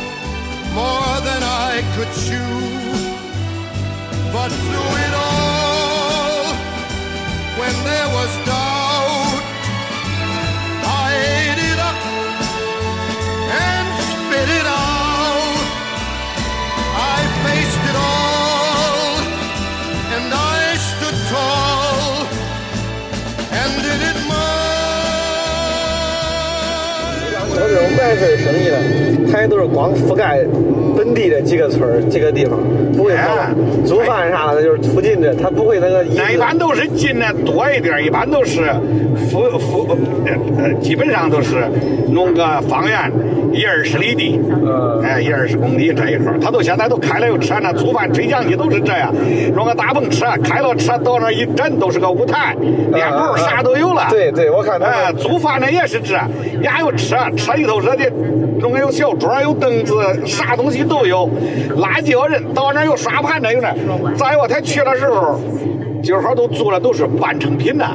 more than I could chew. But through it all, when there was doubt, I ate it up and spit it out. I faced it all and I stood tall and did it my 做这种白事生意呢，他也都是光覆盖本地的几个村儿、几个地方，不会跑做饭啥的，就是附近的，他不会那个。那一般都是近的多一点，一般都是附附呃，基本上都是弄个方圆一二十里地，哎，一二十公里这一块他都现在都开了有车呢，做饭吹墙去都是这样，弄个大篷车，开了车到那一站都是个舞台，练鼓啥都有了。对对，我看他。哎，煮饭的也是这，也有车。车里头热的，弄个有小桌，有凳子，啥东西都有。垃圾要人到那有刷盘的，有那。再有他去的时候，今儿都做的都是半成品的。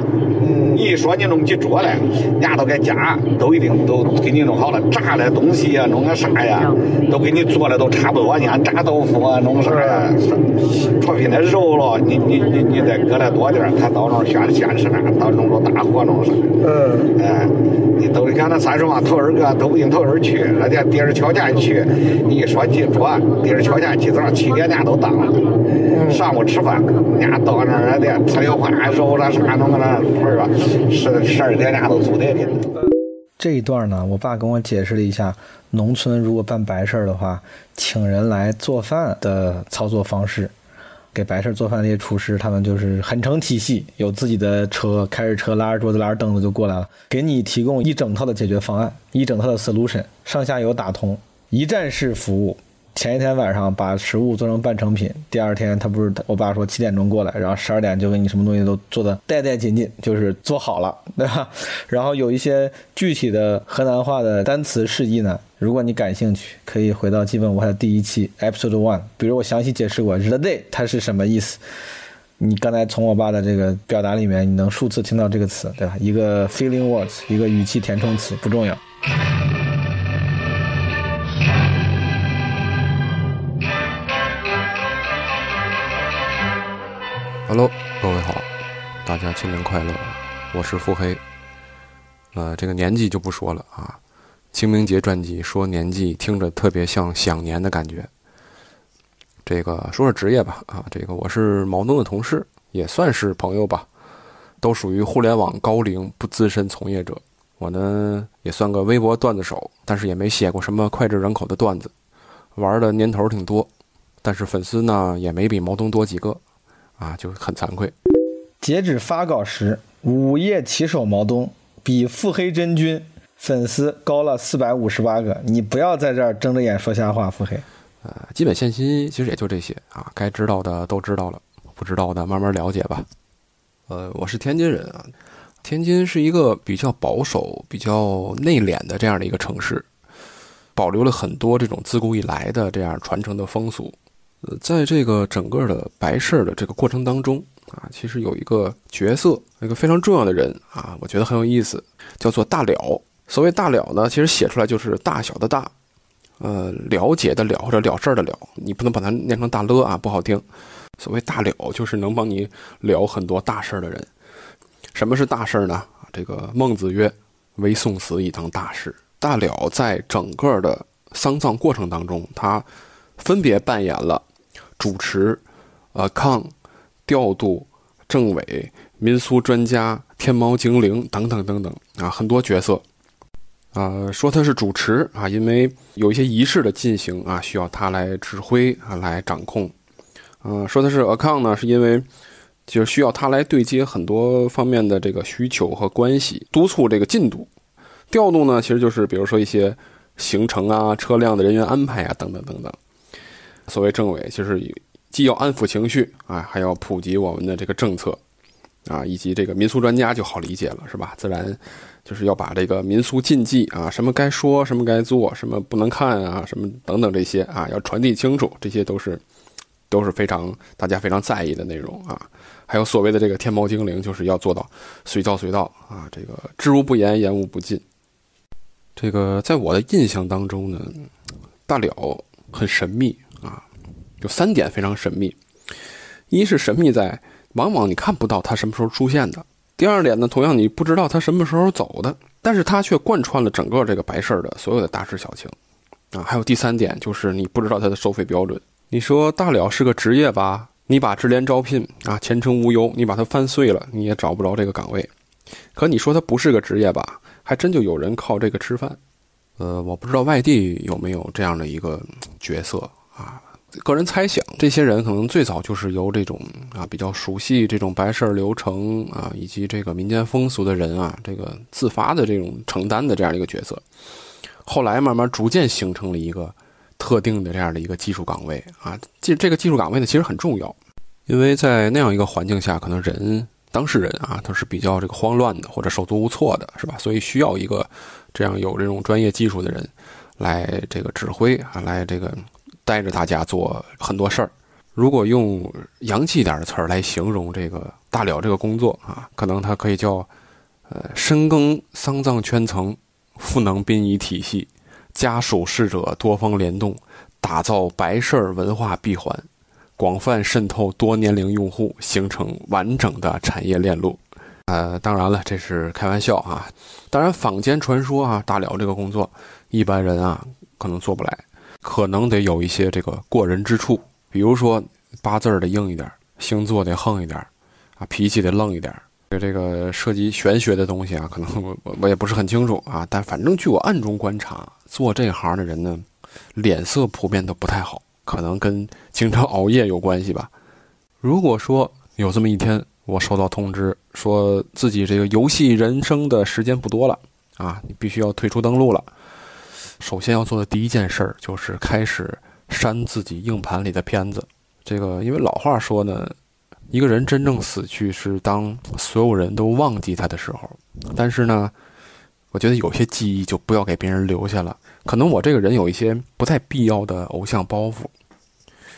你一说你弄几桌来，人家都给家都一定都给你弄好了，炸的东西呀，弄个啥呀，都给你做的都差不多。你看炸豆腐啊，弄啥呀，出品的肉了，你你你你再搁的多点他到那儿选现吃饭，到弄着大火弄啥？嗯，哎，你都看那三十万头二个都不定头二去，那天第二条件去，你一说几桌，第二敲钱去早上七点家都到了，上午吃饭，人家到那儿的吃了饭，肉了啥弄个那盆儿吧。十十二点俩都租的这一段呢，我爸跟我解释了一下，农村如果办白事儿的话，请人来做饭的操作方式。给白事儿做饭那些厨师，他们就是很成体系，有自己的车，开着车拉着桌子拉着凳子就过来了，给你提供一整套的解决方案，一整套的 solution，上下游打通，一站式服务。前一天晚上把食物做成半成品，第二天他不是我爸说七点钟过来，然后十二点就给你什么东西都做的带带紧紧，就是做好了，对吧？然后有一些具体的河南话的单词释义呢，如果你感兴趣，可以回到基本无害的第一期 episode one，比如我详细解释过 the day 它是什么意思。你刚才从我爸的这个表达里面，你能数次听到这个词，对吧？一个 feeling words，一个语气填充词，不重要。Hello，各位好，大家新年快乐！我是腹黑。呃，这个年纪就不说了啊。清明节专辑说年纪，听着特别像想年的感觉。这个说说职业吧啊，这个我是毛东的同事，也算是朋友吧，都属于互联网高龄不资深从业者。我呢也算个微博段子手，但是也没写过什么脍炙人口的段子，玩的年头挺多，但是粉丝呢也没比毛东多几个。啊，就很惭愧。截止发稿时，午夜骑手毛东比腹黑真君粉丝高了四百五十八个。你不要在这儿睁着眼说瞎话，腹黑。呃，基本信息其实也就这些啊，该知道的都知道了，不知道的慢慢了解吧。呃，我是天津人啊，天津是一个比较保守、比较内敛的这样的一个城市，保留了很多这种自古以来的这样传承的风俗。呃，在这个整个的白事儿的这个过程当中啊，其实有一个角色，一个非常重要的人啊，我觉得很有意思，叫做大了。所谓大了呢，其实写出来就是大小的大，呃，了解的了或者了事儿的了，你不能把它念成大了啊，不好听。所谓大了，就是能帮你了很多大事儿的人。什么是大事儿呢？这个孟子曰：“唯送死以当大事。”大了在整个的丧葬过程当中，他分别扮演了。主持、呃抗、调度、政委、民俗专家、天猫精灵等等等等啊，很多角色。啊，说他是主持啊，因为有一些仪式的进行啊，需要他来指挥啊，来掌控。嗯，说他是 account 呢，是因为就是需要他来对接很多方面的这个需求和关系，督促这个进度。调度呢，其实就是比如说一些行程啊、车辆的人员安排啊，等等等等。所谓政委，就是既要安抚情绪啊，还要普及我们的这个政策啊，以及这个民俗专家就好理解了，是吧？自然就是要把这个民俗禁忌啊，什么该说，什么该做，什么不能看啊，什么等等这些啊，要传递清楚，这些都是都是非常大家非常在意的内容啊。还有所谓的这个天猫精灵，就是要做到随叫随到啊，这个知无不言，言无不尽。这个在我的印象当中呢，大了很神秘。有三点非常神秘，一是神秘在往往你看不到他什么时候出现的；第二点呢，同样你不知道他什么时候走的，但是他却贯穿了整个这个白事儿的所有的大事小情，啊，还有第三点就是你不知道他的收费标准。你说大了是个职业吧？你把智联招聘啊前程无忧，你把它翻碎了，你也找不着这个岗位。可你说他不是个职业吧？还真就有人靠这个吃饭。呃，我不知道外地有没有这样的一个角色啊。个人猜想，这些人可能最早就是由这种啊比较熟悉这种白事儿流程啊以及这个民间风俗的人啊，这个自发的这种承担的这样一个角色，后来慢慢逐渐形成了一个特定的这样的一个技术岗位啊。这这个技术岗位呢，其实很重要，因为在那样一个环境下，可能人当事人啊都是比较这个慌乱的或者手足无措的，是吧？所以需要一个这样有这种专业技术的人来这个指挥啊，来这个。带着大家做很多事儿。如果用洋气点的词儿来形容这个大了这个工作啊，可能它可以叫，呃，深耕丧葬圈层，赋能殡仪体系，家属逝者多方联动，打造白事儿文化闭环，广泛渗透多年龄用户，形成完整的产业链路。呃，当然了，这是开玩笑啊。当然，坊间传说啊，大了这个工作，一般人啊可能做不来。可能得有一些这个过人之处，比如说八字得硬一点，星座得横一点，啊，脾气得愣一点。这个涉及玄学的东西啊，可能我我也不是很清楚啊。但反正据我暗中观察，做这行的人呢，脸色普遍都不太好，可能跟经常熬夜有关系吧。如果说有这么一天，我收到通知，说自己这个游戏人生的时间不多了啊，你必须要退出登录了。首先要做的第一件事儿就是开始删自己硬盘里的片子。这个，因为老话说呢，一个人真正死去是当所有人都忘记他的时候。但是呢，我觉得有些记忆就不要给别人留下了。可能我这个人有一些不太必要的偶像包袱，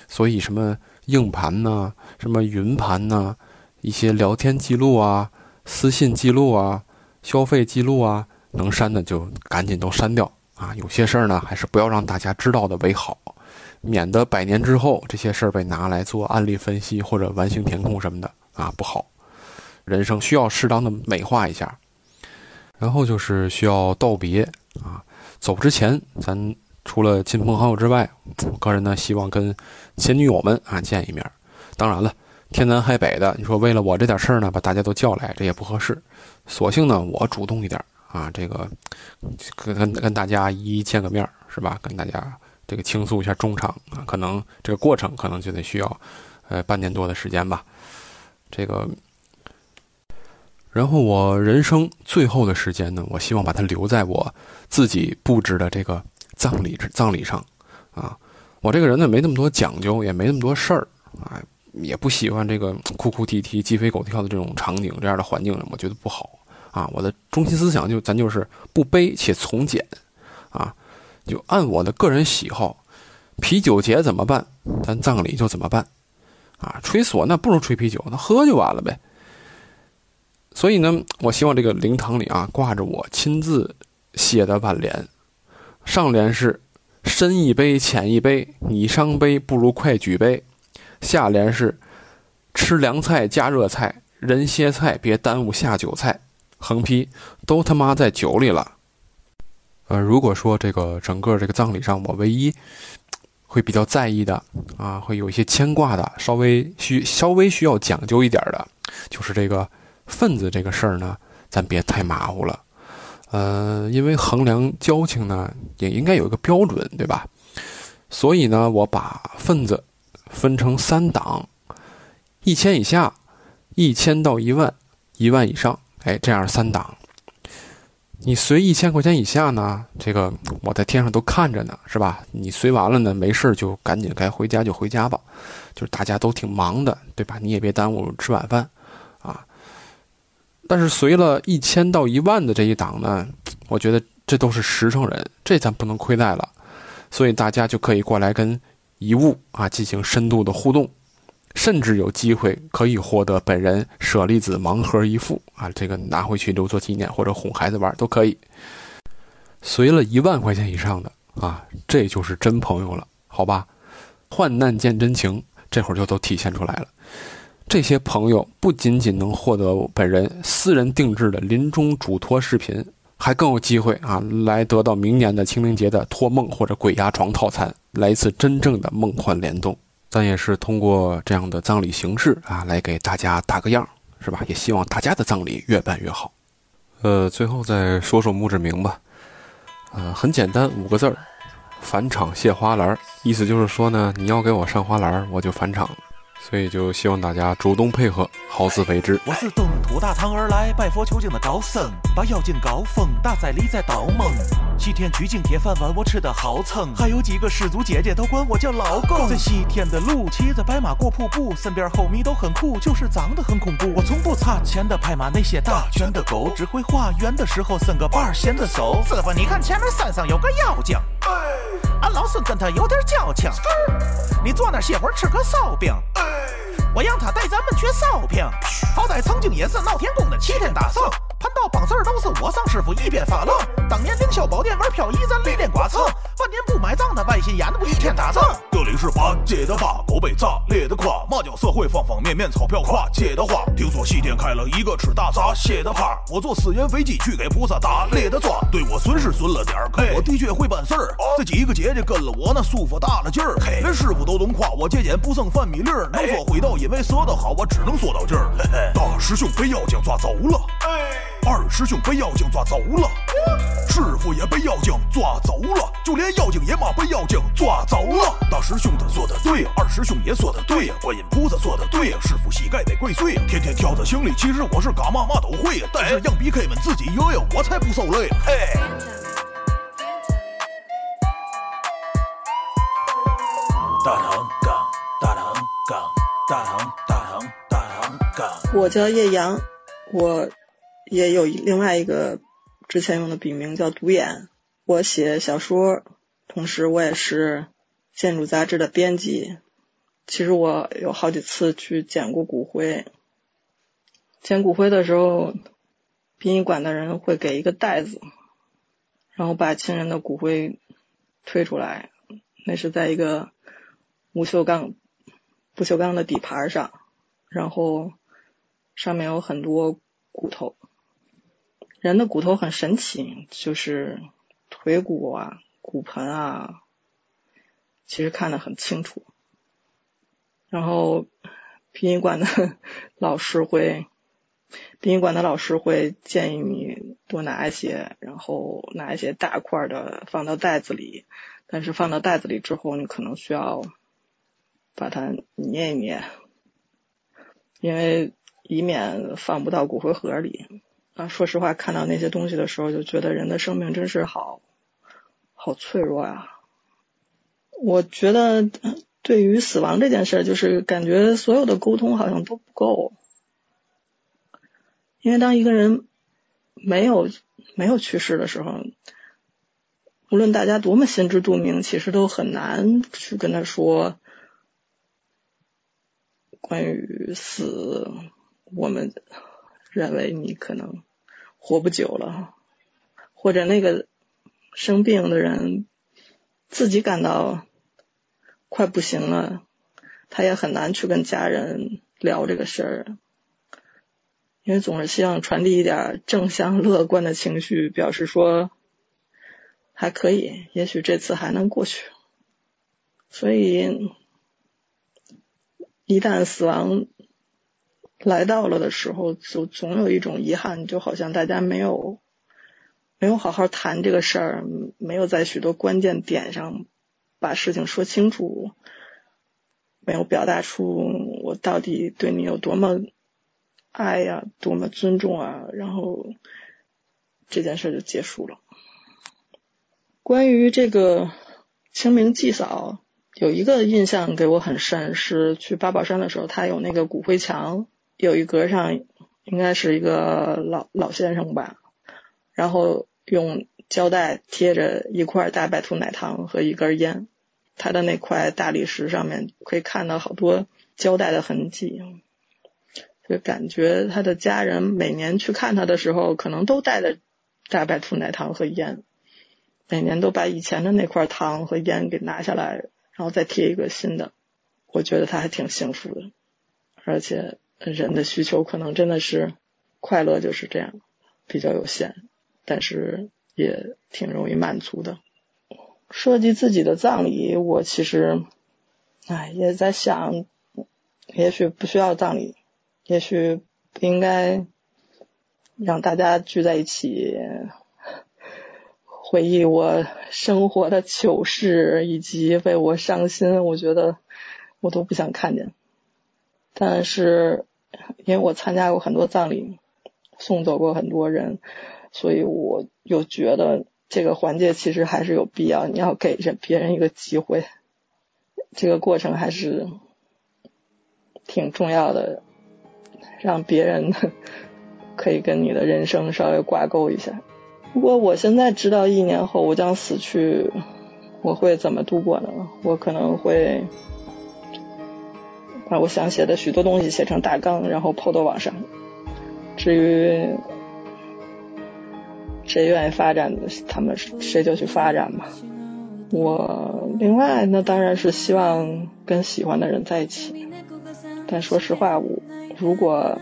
所以什么硬盘呐，什么云盘呐，一些聊天记录啊、私信记录啊、消费记录啊，能删的就赶紧都删掉。啊，有些事儿呢，还是不要让大家知道的为好，免得百年之后这些事儿被拿来做案例分析或者完形填空什么的。啊，不好。人生需要适当的美化一下，然后就是需要道别啊。走之前，咱除了亲朋好友之外，我个人呢希望跟前女友们啊见一面。当然了，天南海北的，你说为了我这点事儿呢，把大家都叫来，这也不合适。索性呢，我主动一点啊，这个跟跟大家一一见个面是吧？跟大家这个倾诉一下衷肠啊，可能这个过程可能就得需要呃半年多的时间吧。这个，然后我人生最后的时间呢，我希望把它留在我自己布置的这个葬礼葬礼上啊。我这个人呢，没那么多讲究，也没那么多事儿啊。也不喜欢这个哭哭啼啼、鸡飞狗跳的这种场景，这样的环境，我觉得不好啊。我的中心思想就咱就是不悲且从简啊，就按我的个人喜好，啤酒节怎么办，咱葬礼就怎么办啊。吹唢呐不如吹啤酒，那喝就完了呗。所以呢，我希望这个灵堂里啊挂着我亲自写的挽联，上联是深一杯浅一杯，你伤悲不如快举杯。下联是：吃凉菜加热菜，人歇菜别耽误下酒菜。横批：都他妈在酒里了。呃，如果说这个整个这个葬礼上，我唯一会比较在意的啊，会有一些牵挂的，稍微需稍微需要讲究一点的，就是这个份子这个事儿呢，咱别太马虎了。呃，因为衡量交情呢，也应该有一个标准，对吧？所以呢，我把份子。分成三档，一千以下，一千到一万，一万以上，哎，这样三档。你随一千块钱以下呢，这个我在天上都看着呢，是吧？你随完了呢，没事就赶紧该回家就回家吧，就是大家都挺忙的，对吧？你也别耽误吃晚饭，啊。但是随了一千到一万的这一档呢，我觉得这都是实诚人，这咱不能亏待了，所以大家就可以过来跟。遗物啊，进行深度的互动，甚至有机会可以获得本人舍利子盲盒一副啊，这个拿回去留作纪念或者哄孩子玩都可以。随了一万块钱以上的啊，这就是真朋友了，好吧？患难见真情，这会儿就都体现出来了。这些朋友不仅仅能获得本人私人定制的临终嘱托视频。还更有机会啊，来得到明年的清明节的托梦或者鬼压床套餐，来一次真正的梦幻联动。咱也是通过这样的葬礼形式啊，来给大家打个样，是吧？也希望大家的葬礼越办越好。呃，最后再说说墓志铭吧。呃，很简单，五个字儿：返场谢花篮。意思就是说呢，你要给我上花篮，我就返场。所以就希望大家主动配合，好自为之。我是东土大唐而来，拜佛求经的高僧，把妖精高峰打在里在盗梦。西天取经铁饭碗我吃的好撑，还有几个师祖姐姐都管我叫老公。在西天的路，骑着白马过瀑布，身边后迷都很酷，就是长得很恐怖。我从不差钱的拍马那些大圈的狗，只会化缘的时候伸个瓣闲的手。师傅，你看前面山上有个妖精，俺老孙跟他有点交情，你坐那歇会儿吃个烧饼。我让他带咱们去烧饼，好歹曾经也是闹天宫的齐天大圣。盘道帮事儿都是我上师傅一边发愣。当年凌霄宝殿玩漂移，咱历练剐蹭。万年不买账的外心眼不一天打仗。这里是八街的八，狗被炸裂的夸。马交社会方方面面钞票跨街的花。听说西天开了一个吃大闸蟹的趴，我坐私人飞机去给菩萨打猎的抓。对我损是损了点儿，可我的确会办事儿。这几个姐姐跟了我，那舒服大了劲儿。连师傅都懂夸我节俭不剩饭米粒儿。能说会道，因为说得好，我只能说到这儿。大师兄被妖精抓走了。二师兄被妖精抓走了，师傅也被妖精抓走了，就连妖精也妈被妖精抓走了。大师兄他说的对呀，二师兄也说的对呀，观音菩萨说的对呀，师傅膝盖得跪碎呀。天天挑着行李，其实我是干嘛嘛都会呀，但是让 BK 们自己约呀，我才不受累。嘿。大唐港，大唐港，大唐大唐大唐港。我叫叶阳，我。也有另外一个之前用的笔名叫独眼，我写小说，同时我也是建筑杂志的编辑。其实我有好几次去捡过骨灰，捡骨灰的时候，殡仪馆的人会给一个袋子，然后把亲人的骨灰推出来，那是在一个不锈钢不锈钢的底盘上，然后上面有很多骨头。人的骨头很神奇，就是腿骨啊、骨盆啊，其实看得很清楚。然后殡仪馆的 老师会，殡仪馆的老师会建议你多拿一些，然后拿一些大块的放到袋子里。但是放到袋子里之后，你可能需要把它捏一捏，因为以免放不到骨灰盒里。啊，说实话，看到那些东西的时候，就觉得人的生命真是好好脆弱呀。我觉得对于死亡这件事，就是感觉所有的沟通好像都不够，因为当一个人没有没有去世的时候。无论大家多么心知肚明，其实都很难去跟他说关于死。我们认为你可能活不久了，或者那个生病的人自己感到快不行了，他也很难去跟家人聊这个事儿，因为总是希望传递一点正向乐观的情绪，表示说。还可以，也许这次还能过去。所以，一旦死亡来到了的时候，就总有一种遗憾，就好像大家没有没有好好谈这个事儿，没有在许多关键点上把事情说清楚，没有表达出我到底对你有多么爱呀，多么尊重啊，然后这件事就结束了。关于这个清明祭扫，有一个印象给我很深，是去八宝山的时候，他有那个骨灰墙，有一格上应该是一个老老先生吧，然后用胶带贴着一块大白兔奶糖和一根烟，他的那块大理石上面可以看到好多胶带的痕迹，就感觉他的家人每年去看他的时候，可能都带着大白兔奶糖和烟。每年都把以前的那块糖和烟给拿下来，然后再贴一个新的。我觉得他还挺幸福的，而且人的需求可能真的是快乐就是这样，比较有限，但是也挺容易满足的。设计自己的葬礼，我其实，哎，也在想，也许不需要葬礼，也许不应该让大家聚在一起。回忆我生活的糗事，以及为我伤心，我觉得我都不想看见。但是，因为我参加过很多葬礼，送走过很多人，所以我又觉得这个环节其实还是有必要。你要给人别人一个机会，这个过程还是挺重要的，让别人 可以跟你的人生稍微挂钩一下。如果我现在知道一年后我将死去，我会怎么度过呢？我可能会把我想写的许多东西写成大纲，然后抛到网上。至于谁愿意发展，他们谁就去发展吧。我另外那当然是希望跟喜欢的人在一起。但说实话，我如果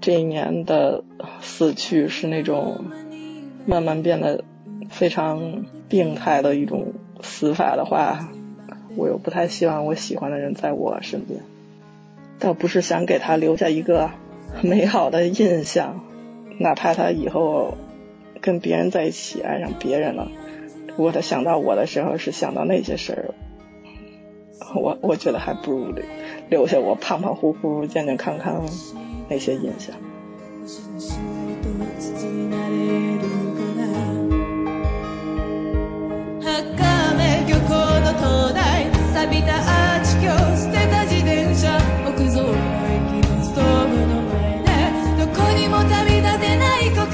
这一年的死去是那种。慢慢变得非常病态的一种死法的话，我又不太希望我喜欢的人在我身边。倒不是想给他留下一个美好的印象，哪怕他以后跟别人在一起爱上别人了，如果他想到我的时候是想到那些事儿，我我觉得还不如留下我胖胖乎乎、健健康康那些印象。錆びたアーチ橋捨て も旅立てない心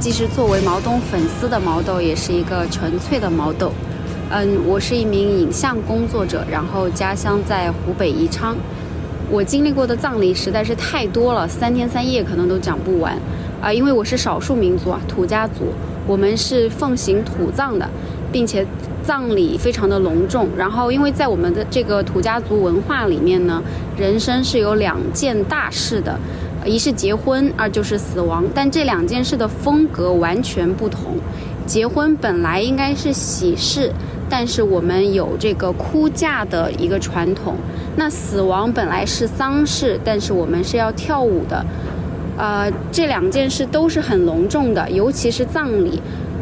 既是作为毛东粉丝的毛豆，也是一个纯粹的毛豆。嗯，我是一名影像工作者，然后家乡在湖北宜昌。我经历过的葬礼实在是太多了，三天三夜可能都讲不完。啊、因为我是少数民族啊，土家族，我们是奉行土葬的，并且葬礼非常的隆重。然后，因为在我们的这个土家族文化里面呢，人生是有两件大事的，一是结婚，二就是死亡。但这两件事的风格完全不同。结婚本来应该是喜事，但是我们有这个哭嫁的一个传统。那死亡本来是丧事，但是我们是要跳舞的。呃，这两件事都是很隆重的，尤其是葬礼。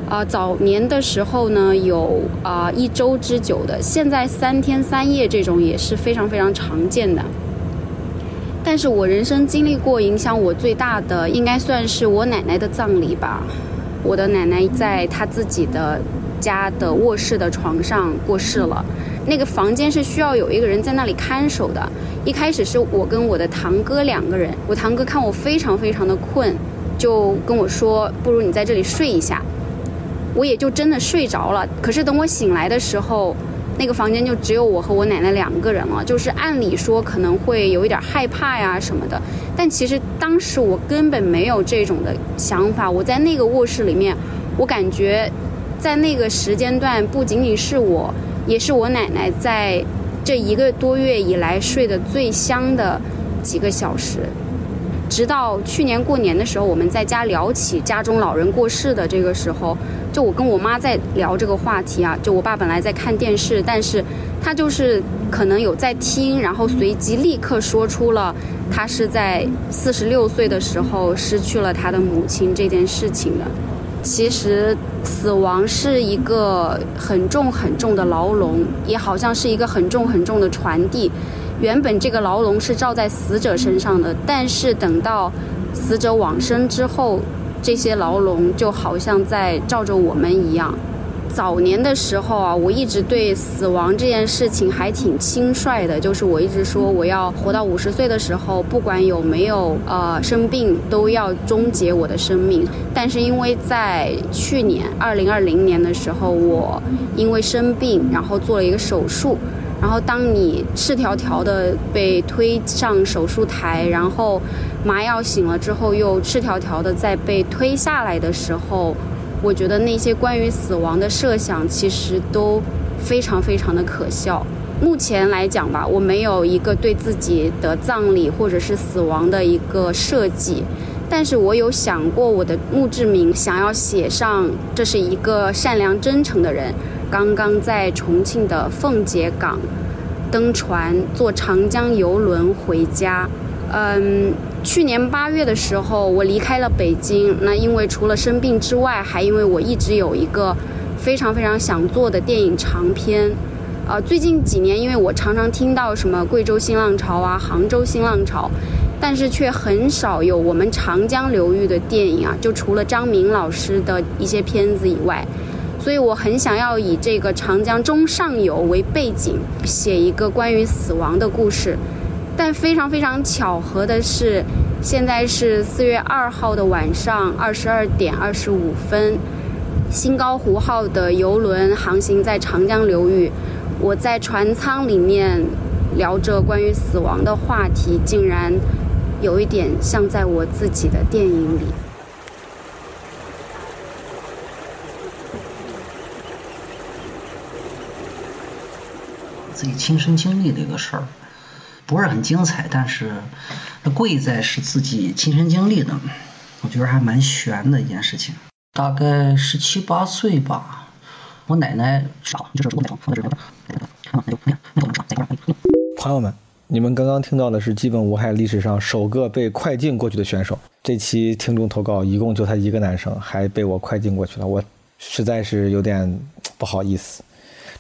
啊、早年的时候呢，有啊、一周之久的，现在三天三夜这种也是非常非常常见的。但是我人生经历过影响我最大的，应该算是我奶奶的葬礼吧。我的奶奶在她自己的家的卧室的床上过世了，那个房间是需要有一个人在那里看守的。一开始是我跟我的堂哥两个人，我堂哥看我非常非常的困，就跟我说：“不如你在这里睡一下。”我也就真的睡着了。可是等我醒来的时候，那个房间就只有我和我奶奶两个人了。就是按理说可能会有一点害怕呀什么的，但其实当时我根本没有这种的想法。我在那个卧室里面，我感觉在那个时间段，不仅仅是我，也是我奶奶在这一个多月以来睡得最香的几个小时。直到去年过年的时候，我们在家聊起家中老人过世的这个时候，就我跟我妈在聊这个话题啊。就我爸本来在看电视，但是他就是可能有在听，然后随即立刻说出了他是在四十六岁的时候失去了他的母亲这件事情的。其实死亡是一个很重很重的牢笼，也好像是一个很重很重的传递。原本这个牢笼是罩在死者身上的，但是等到死者往生之后，这些牢笼就好像在罩着我们一样。早年的时候啊，我一直对死亡这件事情还挺轻率的，就是我一直说我要活到五十岁的时候，不管有没有呃生病，都要终结我的生命。但是因为在去年二零二零年的时候，我因为生病，然后做了一个手术。然后，当你赤条条的被推上手术台，然后麻药醒了之后，又赤条条的再被推下来的时候，我觉得那些关于死亡的设想其实都非常非常的可笑。目前来讲吧，我没有一个对自己的葬礼或者是死亡的一个设计，但是我有想过我的墓志铭想要写上这是一个善良真诚的人。刚刚在重庆的奉节港登船，坐长江游轮回家。嗯，去年八月的时候，我离开了北京。那因为除了生病之外，还因为我一直有一个非常非常想做的电影长片。呃，最近几年，因为我常常听到什么贵州新浪潮啊、杭州新浪潮，但是却很少有我们长江流域的电影啊，就除了张明老师的一些片子以外。所以我很想要以这个长江中上游为背景，写一个关于死亡的故事。但非常非常巧合的是，现在是四月二号的晚上二十二点二十五分，新高湖号的游轮航行在长江流域。我在船舱里面聊着关于死亡的话题，竟然有一点像在我自己的电影里。自己亲身经历的一个事儿，不是很精彩，但是贵在是自己亲身经历的，我觉得还蛮悬的一件事情。大概十七八岁吧，我奶奶少，就是我奶奶，就是那就那那不能少，在一块儿。朋友们，你们刚刚听到的是基本无害历史上首个被快进过去的选手。这期听众投稿一共就他一个男生，还被我快进过去了，我实在是有点不好意思。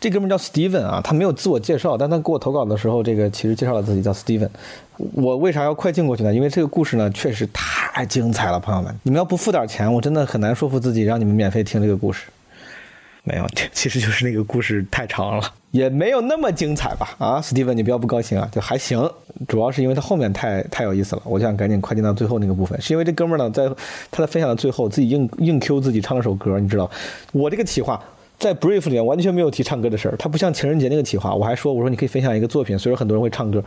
这哥们叫 Steven 啊，他没有自我介绍，但他给我投稿的时候，这个其实介绍了自己叫 Steven。我为啥要快进过去呢？因为这个故事呢确实太精彩了，朋友们，你们要不付点钱，我真的很难说服自己让你们免费听这个故事。没有，其实就是那个故事太长了，也没有那么精彩吧？啊，史蒂文，你不要不高兴啊，就还行。主要是因为他后面太太有意思了，我就想赶紧快进到最后那个部分。是因为这哥们儿呢，在他的分享的最后，自己硬硬 Q 自己唱了首歌，你知道，我这个企划。在 brief 里面完全没有提唱歌的事儿，他不像情人节那个企划，我还说我说你可以分享一个作品，所以说很多人会唱歌。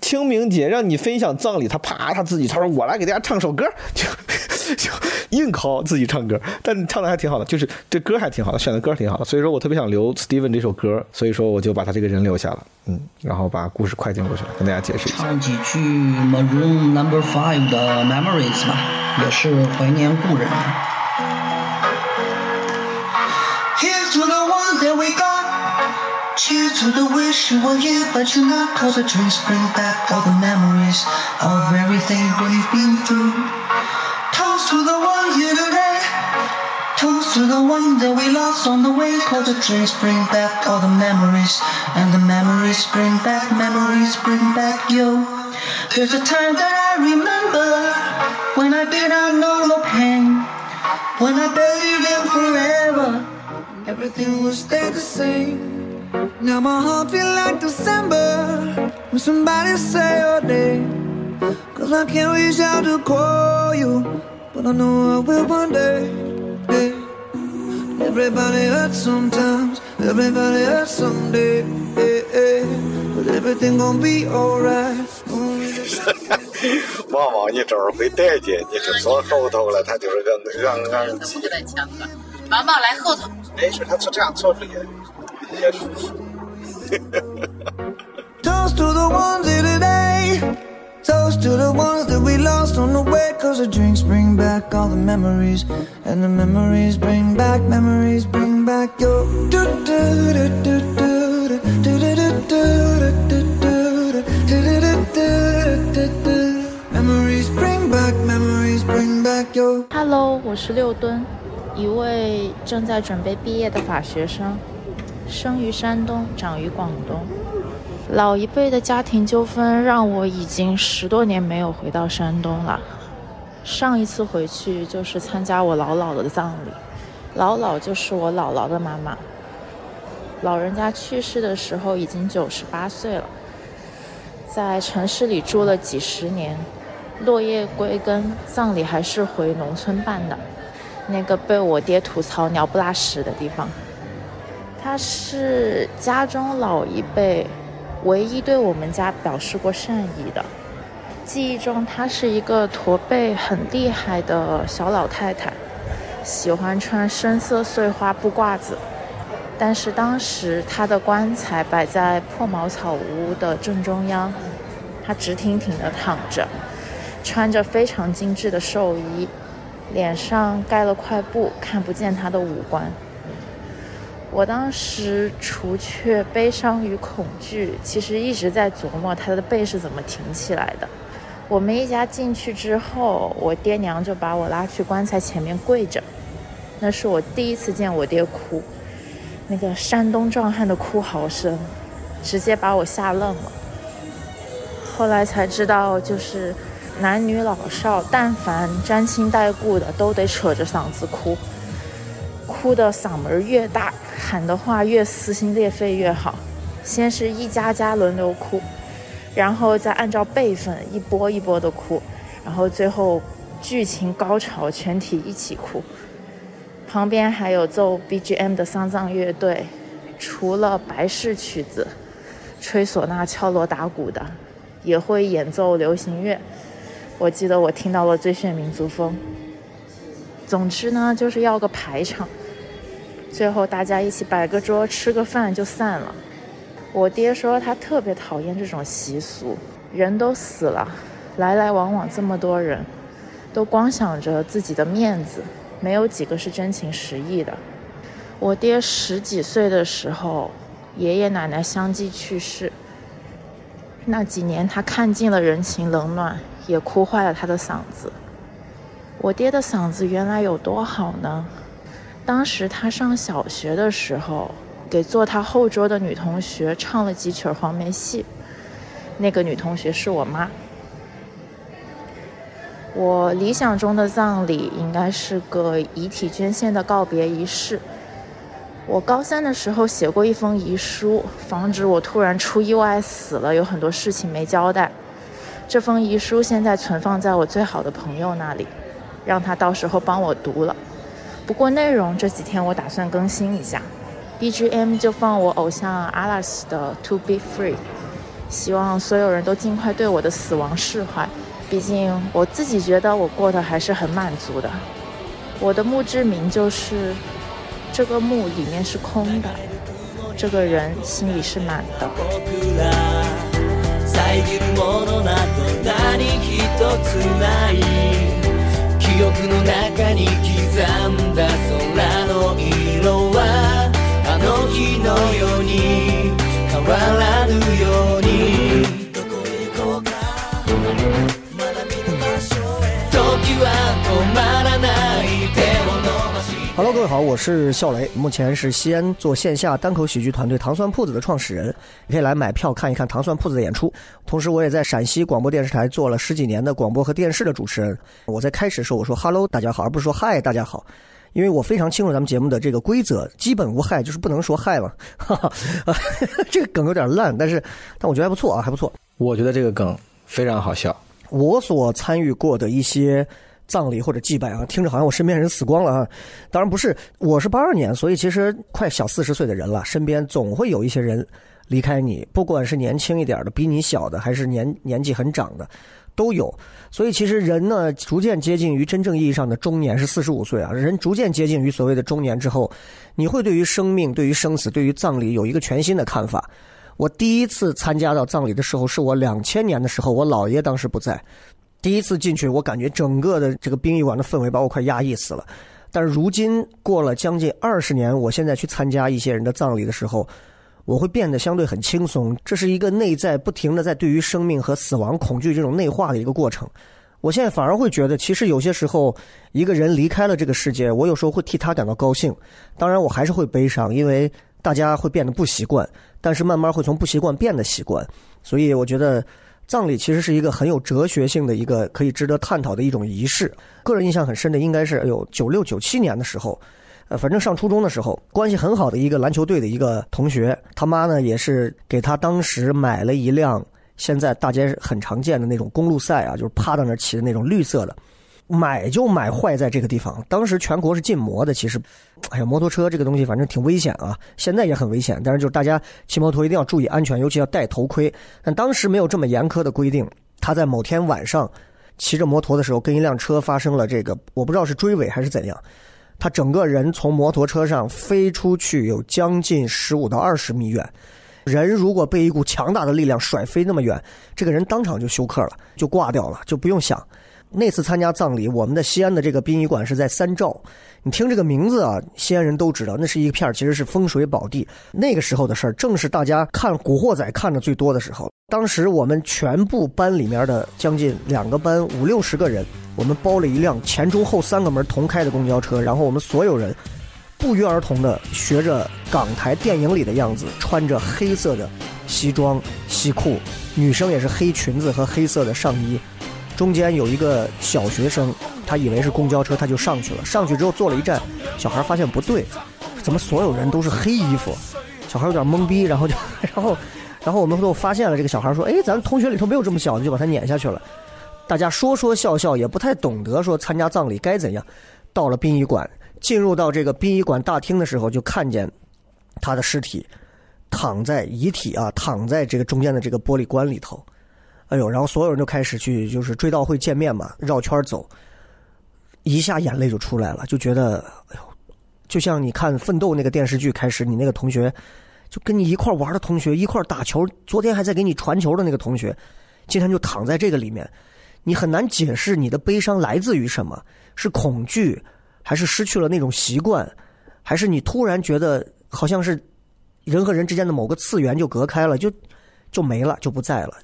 清明节让你分享葬礼，他啪他自己他说我来给大家唱首歌，就就硬靠自己唱歌，但唱的还挺好的，就是这歌还挺好的，选的歌挺好的，所以说我特别想留 Steven 这首歌，所以说我就把他这个人留下了，嗯，然后把故事快进过去了，跟大家解释一下。唱几句 Maroon Number Five 的 Memories 吧，也是怀念故人。That we got. Cheers to the wish you were here, but you're not. Cause the drinks bring back all the memories of everything we've been through. Toast to the ones here today. Toast to the ones that we lost on the way. Cause the drinks bring back all the memories. And the memories bring back, memories bring back you. There's a time that I remember when I did not know no pain. When I believed in forever. Everything will stay the same. Now my heart feel like December when somebody say your name. Cause I can't reach out to call you, but I know I will one day. Hey. Everybody hurts sometimes, everybody hurts someday. Hey, hey. But everything gon' be alright. 旺旺，你这儿会带劲，你是坐后头了，他就是个昂昂怎么给他抢了？王旺来后头。没事，他就这样坐着也也舒服。 Toast to the ones here today. Toast to the ones that we lost on the way. Cause the drinks bring back all the memories. And the memories bring back, memories bring back your. Do, do, do, do, do, do, do, do, do, do, do, do, do, do, do. Memories bring back, memories bring back your. Hello，我是六吨， 一位正在准备毕业的法学生，生于山东，长于广东。老一辈的家庭纠纷让我已经十多年没有回到山东了。上一次回去就是参加我姥姥的葬礼，姥姥就是我姥姥的妈妈。老人家去世的时候已经九十八岁了，在城市里住了几十年，落叶归根，葬礼还是回农村办的，那个被我爹吐槽鸟不拉屎的地方。他是家中老一辈。唯一对我们家表示过善意的，记忆中她是一个驼背很厉害的小老太太，喜欢穿深色碎花布褂子。但是当时她的棺材摆在破茅草屋的正中央，她直挺挺地躺着，穿着非常精致的寿衣，脸上盖了块布，看不见他的五官。我当时除却悲伤与恐惧，其实一直在琢磨他的背是怎么挺起来的。我们一家进去之后，我爹娘就把我拉去棺材前面跪着，那是我第一次见我爹哭，那个山东壮汉的哭嚎声，直接把我吓愣了。后来才知道，就是男女老少，但凡沾亲带故的，都得扯着嗓子哭。哭的嗓门越大，喊的话越撕心裂肺越好。先是一家家轮流哭，然后再按照辈分一波一波的哭，然后最后剧情高潮，全体一起哭。旁边还有奏 BGM 的丧葬乐队，除了白事曲子，吹唢呐、敲锣打鼓的，也会演奏流行乐。我记得我听到了《最炫民族风》。总之呢，就是要个排场，最后大家一起摆个桌，吃个饭就散了。我爹说他特别讨厌这种习俗，人都死了，来来往往这么多人，都光想着自己的面子，没有几个是真情实意的。我爹十几岁的时候，爷爷奶奶相继去世，那几年他看尽了人情冷暖，也哭坏了他的嗓子。我爹的嗓子原来有多好呢？当时他上小学的时候，给坐他后桌的女同学唱了几曲黄梅戏。那个女同学是我妈。我理想中的葬礼应该是个遗体捐献的告别仪式，我高三的时候写过一封遗书，防止我突然出意外死了，有很多事情没交代。这封遗书现在存放在我最好的朋友那里，让他到时候帮我读了。不过内容这几天我打算更新一下，BGM 就放我偶像阿拉斯的《To Be Free》，希望所有人都尽快对我的死亡释怀。毕竟我自己觉得我过得还是很满足的。我的墓志铭就是。这个墓里面是空的，这个人心里是满的。遮るものなど何一つない。記憶の中に刻んだ空の色はあの日のように変わらぬよう位好，我是笑雷，目前是西安做线下单口喜剧团队糖蒜铺子的创始人，你可以来买票看一看糖蒜铺子的演出。同时，我也在陕西广播电视台做了十几年的广播和电视的主持人。我在开始的时候我说 “Hello，大家好”，而不是说 “Hi，大家好”，因为我非常清楚咱们节目的这个规则，基本无害，就是不能说 “Hi” 嘛。哈哈，这个梗有点烂，但是但我觉得还不错啊，还不错。我觉得这个梗非常好笑。我所参与过的一些。葬礼或者祭拜啊，听着好像我身边人死光了啊，当然不是，我是八二年，所以其实快小四十岁的人了，身边总会有一些人离开你，不管是年轻一点的，比你小的，还是年年纪很长的，都有。所以其实人呢，逐渐接近于真正意义上的中年是四十五岁啊，人逐渐接近于所谓的中年之后，你会对于生命、对于生死、对于葬礼有一个全新的看法。我第一次参加到葬礼的时候，是我两千年的时候，我姥爷当时不在。第一次进去，我感觉整个的这个殡仪馆的氛围把我快压抑死了。但是如今过了将近二十年，我现在去参加一些人的葬礼的时候，我会变得相对很轻松。这是一个内在不停的在对于生命和死亡恐惧这种内化的一个过程。我现在反而会觉得，其实有些时候一个人离开了这个世界，我有时候会替他感到高兴。当然，我还是会悲伤，因为大家会变得不习惯，但是慢慢会从不习惯变得习惯。所以我觉得。葬礼其实是一个很有哲学性的一个可以值得探讨的一种仪式。个人印象很深的应该是哎呦九六九七年的时候，呃，反正上初中的时候，关系很好的一个篮球队的一个同学，他妈呢也是给他当时买了一辆现在大街很常见的那种公路赛啊，就是趴到那骑的那种绿色的。买就买坏在这个地方。当时全国是禁摩的，其实，哎呀，摩托车这个东西反正挺危险啊，现在也很危险。但是就是大家骑摩托一定要注意安全，尤其要戴头盔。但当时没有这么严苛的规定。他在某天晚上骑着摩托的时候，跟一辆车发生了这个，我不知道是追尾还是怎样。他整个人从摩托车上飞出去有将近十五到二十米远。人如果被一股强大的力量甩飞那么远，这个人当场就休克了，就挂掉了，就不用想。那次参加葬礼，我们的西安的这个殡仪馆是在三兆。你听这个名字啊，西安人都知道，那是一片其实是风水宝地。那个时候的事儿，正是大家看《古惑仔》看的最多的时候。当时我们全部班里面的将近两个班五六十个人，我们包了一辆前中后三个门同开的公交车，然后我们所有人不约而同的学着港台电影里的样子，穿着黑色的西装西裤，女生也是黑裙子和黑色的上衣。中间有一个小学生，他以为是公交车，他就上去了。上去之后坐了一站，小孩发现不对，怎么所有人都是黑衣服？小孩有点懵逼，然后就，然后，然后我们都发现了这个小孩说：“哎，咱同学里头没有这么小的，就把他撵下去了。”大家说说笑笑，也不太懂得说参加葬礼该怎样。到了殡仪馆，进入到这个殡仪馆大厅的时候，就看见他的尸体躺在遗体啊，躺在这个中间的这个玻璃棺里头。哎呦，然后所有人就开始去，就是追悼会见面嘛，绕圈走，一下眼泪就出来了，就觉得，哎呦，就像你看《奋斗》那个电视剧开始，你那个同学，就跟你一块玩的同学，一块打球，昨天还在给你传球的那个同学，今天就躺在这个里面，你很难解释你的悲伤来自于什么，是恐惧，还是失去了那种习惯，还是你突然觉得好像是人和人之间的某个次元就隔开了，就就没了，就不在了。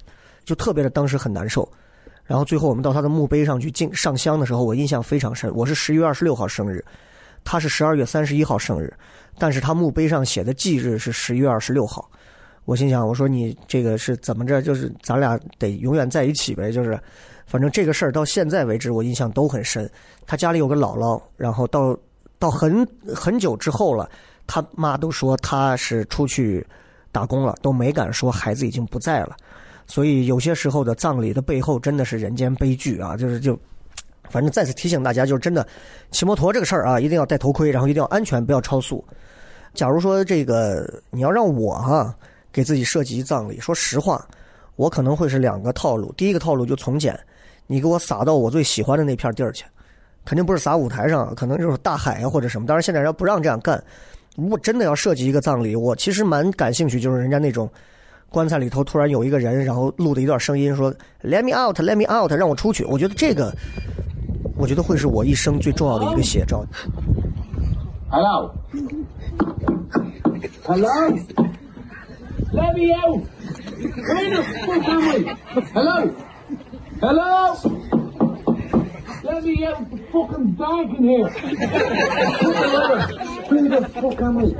就特别的，当时很难受。然后最后我们到他的墓碑上去敬上香的时候，我印象非常深。我是十一月二十六号生日，他是十二月三十一号生日，但是他墓碑上写的忌日是十一月二十六号。我心想，我说你这个是怎么着？就是咱俩得永远在一起呗。就是，反正这个事儿到现在为止，我印象都很深。他家里有个姥姥，然后到到很很久之后了，他妈都说他是出去打工了，都没敢说孩子已经不在了。所以有些时候的葬礼的背后真的是人间悲剧啊！就是就，反正再次提醒大家，就是真的骑摩托这个事儿啊，一定要戴头盔，然后一定要安全，不要超速。假如说这个你要让我哈给自己设计葬礼，说实话，我可能会是两个套路。第一个套路就从简，你给我撒到我最喜欢的那片地儿去，肯定不是撒舞台上，可能就是大海啊或者什么。当然现在人不让这样干。如果真的要设计一个葬礼，我其实蛮感兴趣，就是人家那种。棺材里头突然有一个人，然后录的一段声音说 “Let me out, Let me out”，让我出去。我觉得这个，我觉得会是我一生最重要的一个写照。Hello. Hello. Let me out. Where the fuck am I? Hello. Hello. Let me out. The fucking dark in here. Where the fuck am I?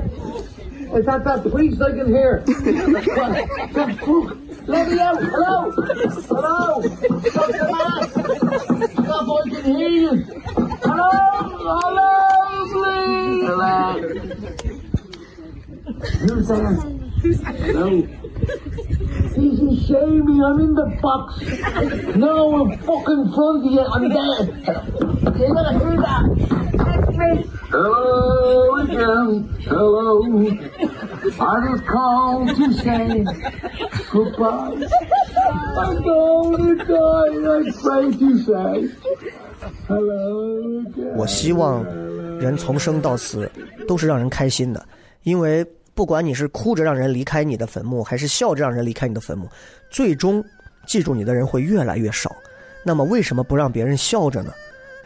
Is that that priest I can hear? What the fuck? Let me out. Hello. Hello. Stop the mask. Stop. I can hear you. Hello. Hello. Please. Hello. Who's there? Hello. Easy shame me, I'm in the box. No, I'm fucking front of you, I'm dead. You gotta hear that. Hello again, hello. I just called to say goodbye. I'm going to die, I pray to say hello again. 我希望人从生到死都是让人开心的，因为不管你是哭着让人离开你的坟墓，还是笑着让人离开你的坟墓，最终记住你的人会越来越少。那么为什么不让别人笑着呢？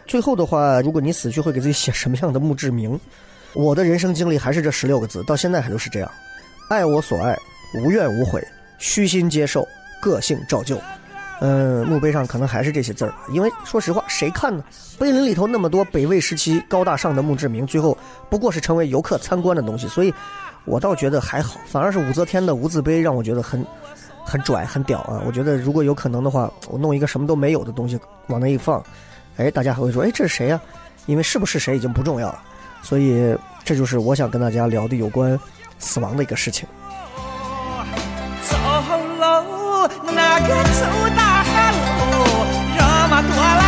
最后的话，如果你死去会给自己写什么样的墓志铭？我的人生经历还是这十六个字，到现在还都是这样：爱我所爱，无怨无悔，虚心接受，个性照旧。嗯，墓碑上可能还是这些字儿，因为说实话，谁看呢？碑林里头那么多北魏时期高大上的墓志铭，最后不过是成为游客参观的东西，所以我倒觉得还好。反而是武则天的无字碑让我觉得很很拽、很屌啊！我觉得如果有可能的话，我弄一个什么都没有的东西往那一放，哎，大家还会说，哎，这是谁呀、因为是不是谁已经不重要了。所以这就是我想跟大家聊的有关死亡的一个事情。走喽，那个走大路，人们多了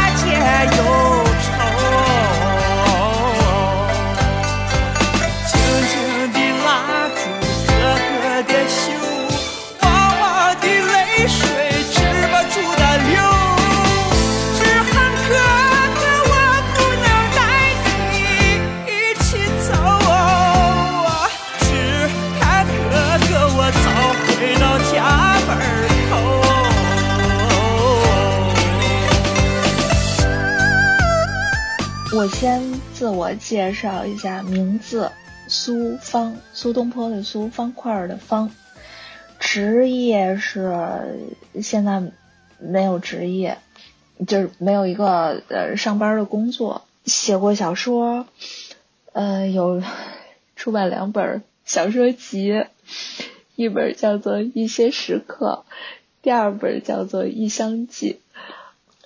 我先自我介绍一下，名字苏方，苏东坡的苏，方块儿的方，职业是现在没有职业，就是没有一个呃上班的工作。写过小说，呃，有出版两本小说集，一本叫做《一些时刻》，第二本叫做《异乡记》。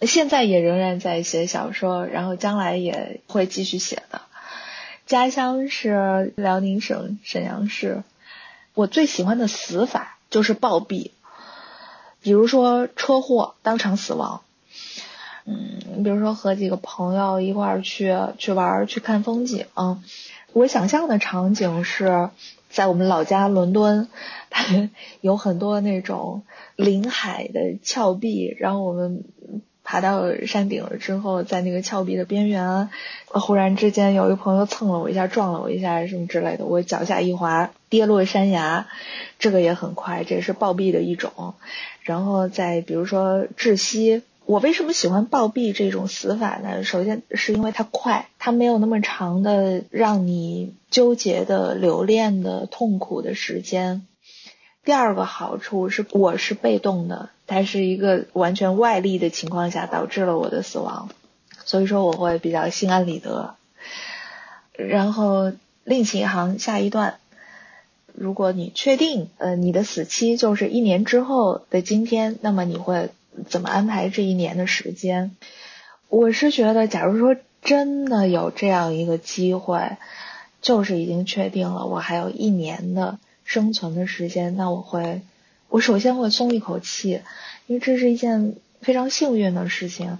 现在也仍然在写小说，然后将来也会继续写的。家乡是辽宁省沈阳市。我最喜欢的死法就是暴毙，比如说车祸当场死亡。嗯，比如说和几个朋友一块儿去去玩儿去看风景，我想象的场景是在我们老家伦敦，有很多那种临海的峭壁，然后我们。爬到山顶了之后，在那个峭壁的边缘，忽然之间有一个朋友蹭了我一下，撞了我一下，什么之类的，我脚下一滑，跌落山崖，这个也很快，这也是暴毙的一种。然后再比如说窒息，我为什么喜欢暴毙这种死法呢？首先是因为它快，它没有那么长的让你纠结的、留恋的、痛苦的时间。第二个好处是，我是被动的，它是一个完全外力的情况下导致了我的死亡，所以说我会比较心安理得。然后另起一行，下一段，如果你确定呃你的死期就是一年之后的今天，那么你会怎么安排这一年的时间？我是觉得，假如说真的有这样一个机会。就是已经确定了我还有一年的生存的时间，那我会，我首先会松一口气，因为这是一件非常幸运的事情。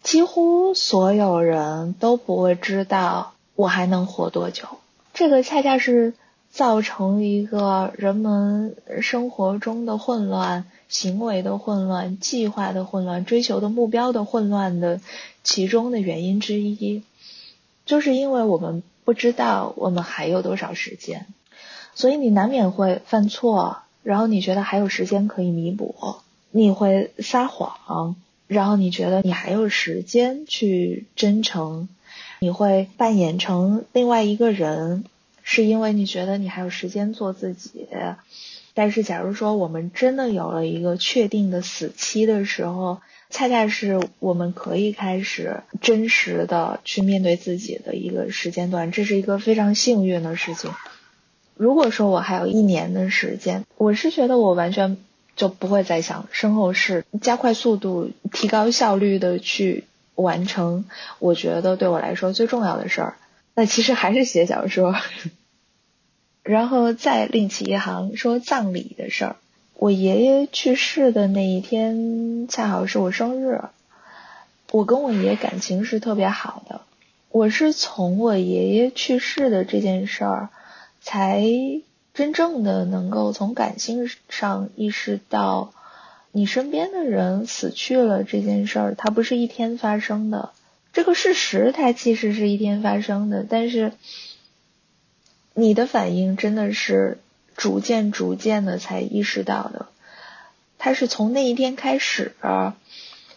几乎所有人都不会知道我还能活多久，这个恰恰是造成一个人们生活中的混乱、行为的混乱、计划的混乱、追求的目标的混乱的其中的原因之一，就是因为我们不知道我们还有多少时间，所以你难免会犯错，然后你觉得还有时间可以弥补，你会撒谎。然后你觉得你还有时间去真诚，你会扮演成另外一个人，是因为你觉得你还有时间做自己。但是，假如说我们真的有了一个确定的死期的时候，恰恰是我们可以开始真实的去面对自己的一个时间段，这是一个非常幸运的事情。如果说我还有一年的时间，我是觉得我完全。就不会再想身后事，加快速度，提高效率的去完成。我觉得对我来说最重要的事儿，那其实还是写小说。然后再另起一行说葬礼的事儿。我爷爷去世的那一天，恰好是我生日。我跟我爷爷感情是特别好的。我是从我爷爷去世的这件事儿才。真正的能够从感性上意识到，你身边的人死去了这件事儿，它不是一天发生的。这个事实它其实是一天发生的，但是你的反应真的是逐渐逐渐的才意识到的。它是从那一天开始，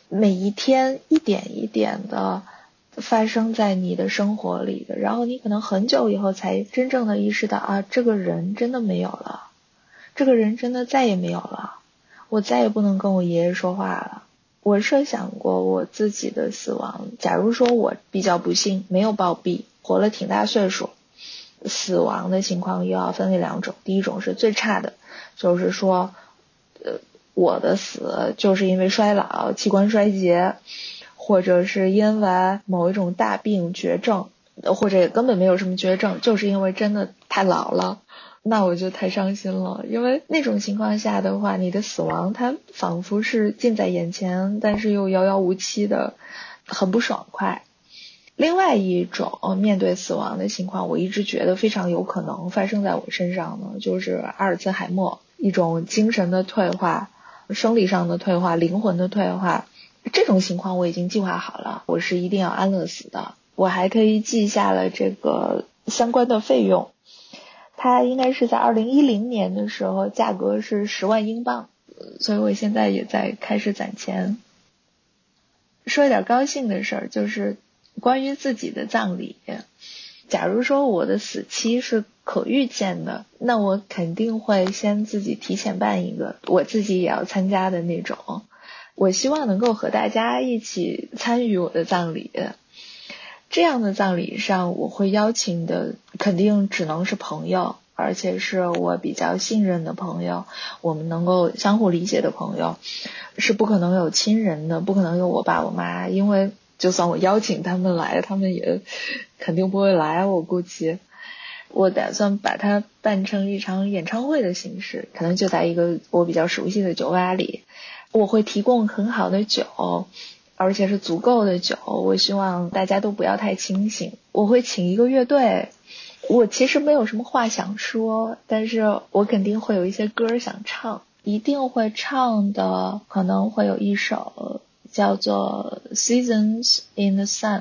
每一天一点一点的。发生在你的生活里的，然后你可能很久以后才真正的意识到啊，这个人真的没有了，这个人真的再也没有了，我再也不能跟我爷爷说话了。我设想过我自己的死亡，假如说我比较不幸没有暴毙，活了挺大岁数，死亡的情况又要分为两种，第一种是最差的，就是说，呃，我的死就是因为衰老、器官衰竭。或者是因为某一种大病绝症，或者也根本没有什么绝症，就是因为真的太老了，那我就太伤心了。因为那种情况下的话，你的死亡它仿佛是近在眼前，但是又遥遥无期的，很不爽快。另外一种面对死亡的情况，我一直觉得非常有可能发生在我身上呢，就是阿尔兹海默，一种精神的退化、生理上的退化、灵魂的退化。这种情况我已经计划好了，我是一定要安乐死的。我还可以记下了这个相关的费用，它应该是在二零一零年的时候，价格是十万英镑，所以我现在也在开始攒钱。说一点高兴的事儿，就是关于自己的葬礼。假如说我的死期是可预见的，那我肯定会先自己提前办一个，我自己也要参加的那种。我希望能够和大家一起参与我的葬礼，这样的葬礼上，我会邀请的肯定只能是朋友，而且是我比较信任的朋友，我们能够相互理解的朋友，是不可能有亲人的，不可能有我爸我妈，因为就算我邀请他们来，他们也肯定不会来。我估计，我打算把它办成一场演唱会的形式，可能就在一个我比较熟悉的酒吧里。我会提供很好的酒，而且是足够的酒。我希望大家都不要太清醒。我会请一个乐队。我其实没有什么话想说，但是我肯定会有一些歌想唱，一定会唱的。可能会有一首叫做《Seasons in the Sun》。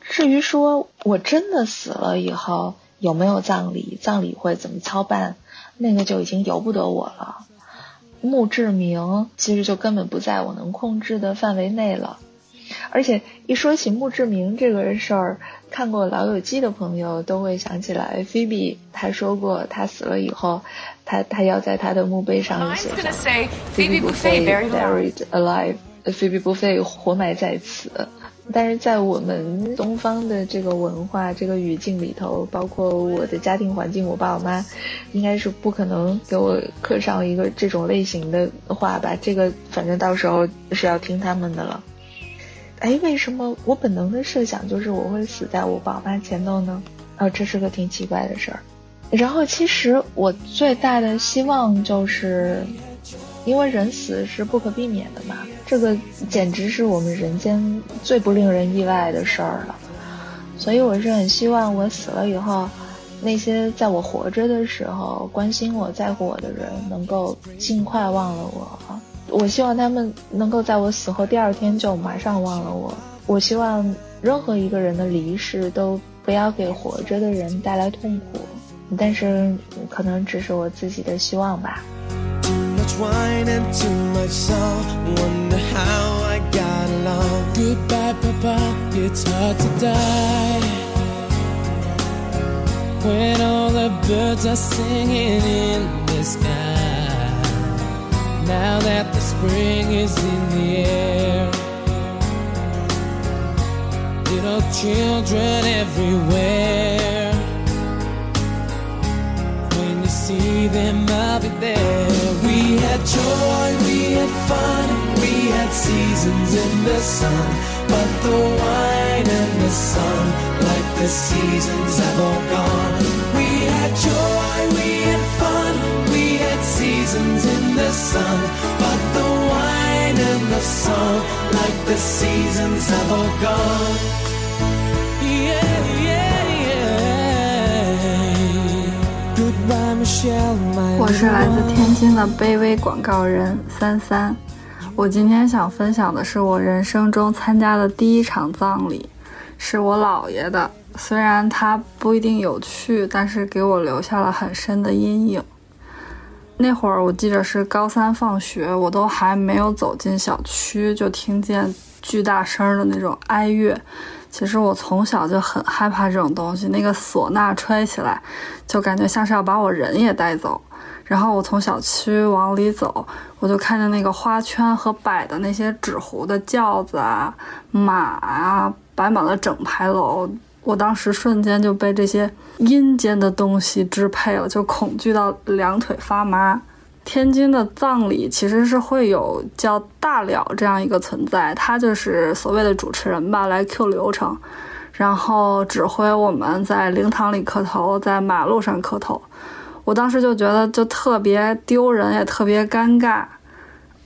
至于说我真的死了以后有没有葬礼，葬礼会怎么操办，那个就已经由不得我了。墓志铭其实就根本不在我能控制的范围内了，而且一说起墓志铭这个事儿，看过《老友记》的朋友都会想起来，菲比她说过，她死了以后，她她要在她的墓碑上写上 “Phoebe Buffet buried alive”，Phoebe 活埋在此。但是在我们东方的这个文化、这个语境里头，包括我的家庭环境，我爸我妈应该是不可能给我刻上一个这种类型的话吧。这个反正到时候是要听他们的了。哎，为什么我本能的设想就是我会死在我爸妈前头呢？哦，这是个挺奇怪的事儿。然后其实我最大的希望就是，因为人死是不可避免的嘛，这个简直是我们人间最不令人意外的事儿了。所以我是很希望我死了以后，那些在我活着的时候关心我、在乎我的人，能够尽快忘了我。我希望他们能够在我死后第二天就马上忘了我。我希望任何一个人的离世都不要给活着的人带来痛苦，但是可能只是我自己的希望吧。Wine and too much salt. Wonder how I got along. Goodbye, Papa. It's hard to die when all the birds are singing in the sky. Now that the spring is in the air, little children everywhere. See them, I'll be there. We had joy, we had fun, we had seasons in the sun. But the wine and the sun, like the seasons have all gone. We had joy, we had fun, we had seasons in the sun. But the wine and the song, like the seasons have all gone. 我是来自天津的卑微广告人三三。我今天想分享的是我人生中参加的第一场葬礼，是我姥爷的。虽然他不一定有趣，但是给我留下了很深的阴影。那会儿我记得是高三放学，我都还没有走进小区，就听见巨大声的那种哀乐。其实我从小就很害怕这种东西，那个唢呐吹起来，就感觉像是要把我人也带走。然后我从小区往里走，我就看见那个花圈和摆的那些纸糊的轿子啊、马啊，摆满了整排楼。我当时瞬间就被这些阴间的东西支配了，就恐惧到两腿发麻。天津的葬礼其实是会有叫大了这样一个存在，他就是所谓的主持人吧，来 Q 流程，然后指挥我们在灵堂里磕头，在马路上磕头。我当时就觉得就特别丢人，也特别尴尬。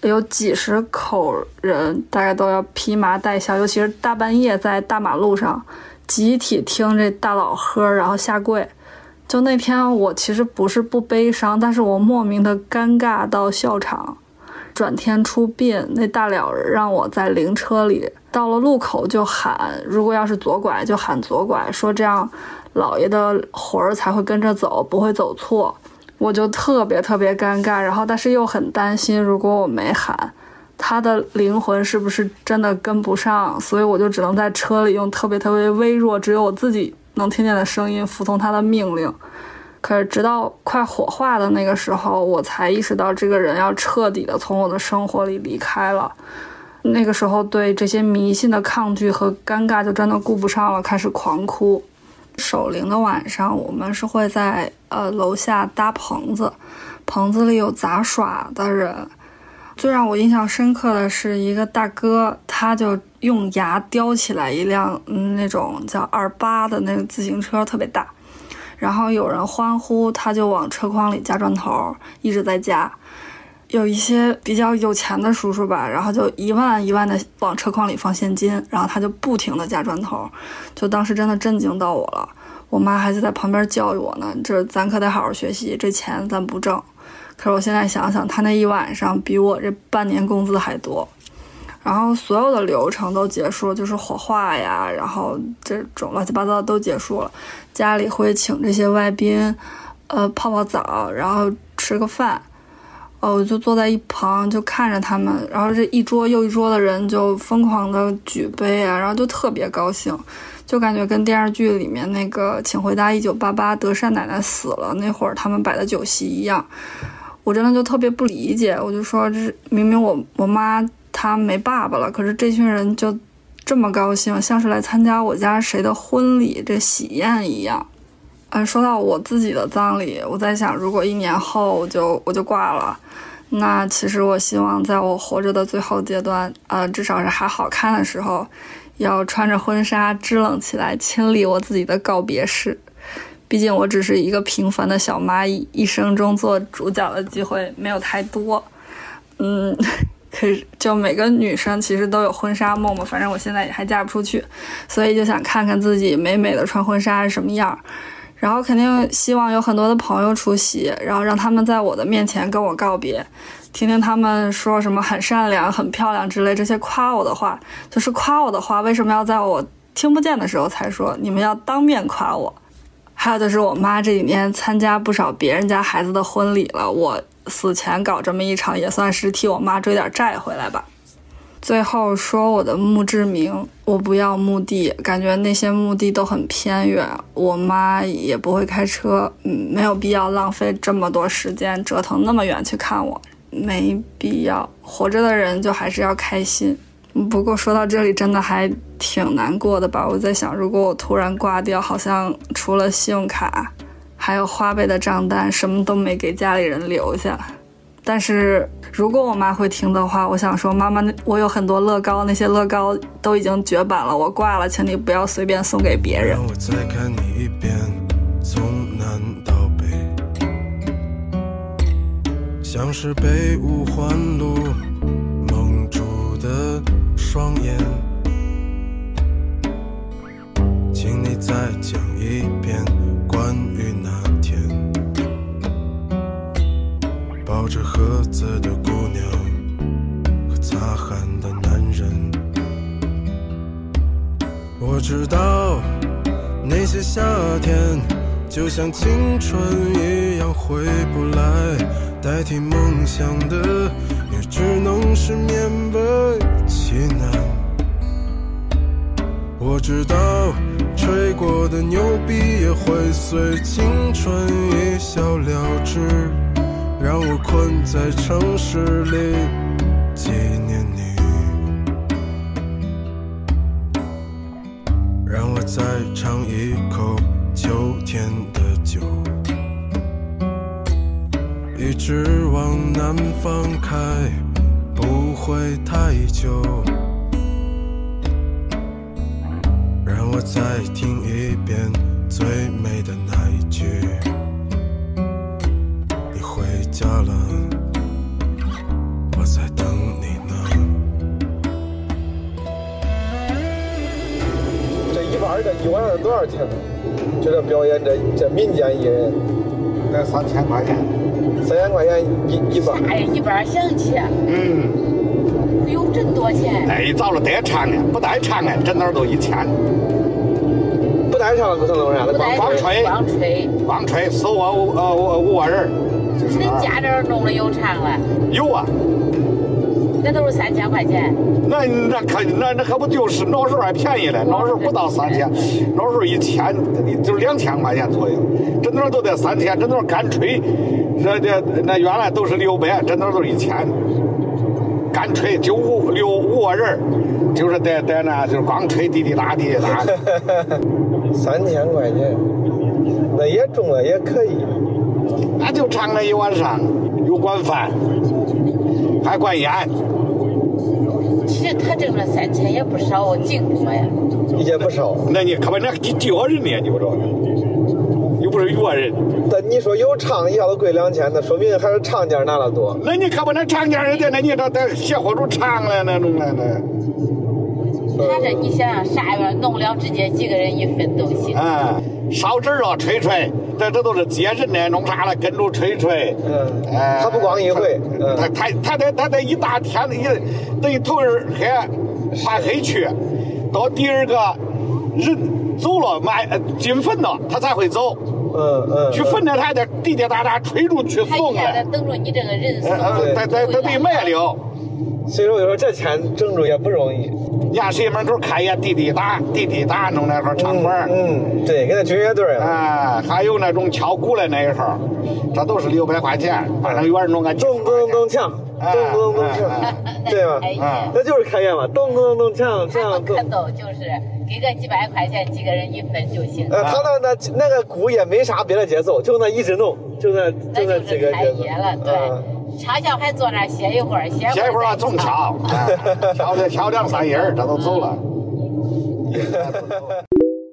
有几十口人，大概都要披麻戴孝，尤其是大半夜在大马路上集体听这大佬喝，然后下跪。就那天我其实不是不悲伤，但是我莫名的尴尬到笑场。转天出殡，那大了让我在灵车里，到了路口就喊，如果要是左拐就喊左拐，说这样姥爷的魂儿才会跟着走，不会走错。我就特别特别尴尬，然后但是又很担心，如果我没喊，他的灵魂是不是真的跟不上？所以我就只能在车里用特别特别微弱，只有我自己能听见的声音服从他的命令。可是直到快火化的那个时候，我才意识到这个人要彻底的从我的生活里离开了。那个时候对这些迷信的抗拒和尴尬就真的顾不上了，开始狂哭。守灵的晚上，我们是会在呃楼下搭棚子，棚子里有杂耍的人。最让我印象深刻的是一个大哥，他就用牙叼起来一辆那种叫二八的那个自行车，特别大。然后有人欢呼，他就往车筐里加砖头，一直在加。有一些比较有钱的叔叔吧，然后就一万一万的往车筐里放现金，然后他就不停的加砖头，就当时真的震惊到我了。我妈还是在旁边教育我呢，这咱可得好好学习，这钱咱不挣。可是我现在想想，他那一晚上比我这半年工资还多。然后所有的流程都结束了，就是火化呀，然后这种乱七八糟的都结束了。家里会请这些外宾，呃，泡泡澡，然后吃个饭。呃，我就坐在一旁就看着他们，然后这一桌又一桌的人就疯狂的举杯啊，然后就特别高兴，就感觉跟电视剧里面那个《请回答一九八八》德善奶奶死了那会儿他们摆的酒席一样。我真的就特别不理解，我就说这是明明我我妈他没爸爸了，可是这群人就这么高兴，像是来参加我家谁的婚礼这喜宴一样。嗯，说到我自己的葬礼，我在想，如果一年后我就我就挂了，那其实我希望在我活着的最后阶段，呃，至少是还好看的时候，要穿着婚纱支棱起来，亲历我自己的告别式。毕竟我只是一个平凡的小蚂蚁，一生中做主角的机会没有太多。嗯，可是就每个女生其实都有婚纱梦嘛，反正我现在也还嫁不出去，所以就想看看自己美美的穿婚纱是什么样。然后肯定希望有很多的朋友出席，然后让他们在我的面前跟我告别，听听他们说什么很善良、很漂亮之类这些夸我的话。就是夸我的话，为什么要在我听不见的时候才说？你们要当面夸我。还有就是我妈这几年参加不少别人家孩子的婚礼了，我死前搞这么一场，也算是替我妈追点债回来吧。最后说我的墓志铭，我不要墓地，感觉那些墓地都很偏远，我妈也不会开车，嗯，没有必要浪费这么多时间折腾那么远去看我，没必要。活着的人就还是要开心。不过说到这里，真的还挺难过的吧？我在想，如果我突然挂掉，好像除了信用卡，还有花呗的账单，什么都没给家里人留下。但是如果我妈会听的话，我想说，妈妈，我有很多乐高，那些乐高都已经绝版了，我挂了，请你不要随便送给别人。我再看你一遍，从南到北，像是被五环路蒙住的双眼。请你再讲一遍抱着盒子的姑娘和擦汗的男人。我知道那些夏天就像青春一样回不来，代替梦想的也只能是勉为其难。我知道吹过的牛逼也会随青春一笑了之，让我困在城市里纪念你。让我再尝一口秋天的酒，一直往南方开，不会太久。让我再听一遍最美的那一句：家了，我在等你呢。这一般这一晚上多少钱呢？就这表演这这民间艺人，得三千块钱。三千块钱一一班。哎，一班响起，嗯，有这么多钱？哎，早了得唱的，不带唱的，整哪都一千。不带唱的不成弄啥？不带光吹，光吹，光吹，手握五呃五五个人，就是恁家这儿弄的有唱了，有啊。那都是三千块钱。那那可那那可不就是那时候还便宜嘞，那时候不到三千，那时候一千就两千块钱左右，这那都得三千，这那干吹，这这那原来都是六百，这那都是一千，干吹就五六五个人，就是在在那就是光吹滴滴答滴滴答，三千块钱，那也中了也可以。那就唱了一晚上，又管饭，还管烟。其实他挣了三千也不少，净多呀。也不少。那你可把那几几个人呢？你不知道？又不是乐人。但你说有唱一下子贵两千，那说明还是唱家拿的多。那你可把那唱家人家，那你这在协伙主唱了那种了那。他这你想想啥样弄了，直接几个人一分都行。啊，烧纸啊，吹吹，这这都是接人的，弄啥了跟着吹吹。嗯，哎，他不光一回，他他他得他得一大天一等于头儿黑怕黑去，到第二个人走了进坟了，他才会走。嗯嗯。去坟那他还得滴滴答答吹着去送他哎。得等着你这个人送。呃，他他他得埋了。所以说，有时候这钱挣着也不容易。你看谁门口开也滴滴答滴滴答弄那会儿唱馆嗯，对，跟那军乐队啊，还有那种敲鼓的那一号，这都是六百块钱，把那园弄个咚咚咚锵，咚咚咚锵，对吧？嗯，那就是开业嘛，咚咚咚锵，这样可逗，就是给个几百块钱，几个人一分就行。呃，他那那那个鼓也没啥别的节奏，就那一直弄，就那就那几个开节奏。业了，对。唱笑还坐那儿歇一会儿，歇歇一会儿啊，总敲，敲的敲两三音儿，这都走了。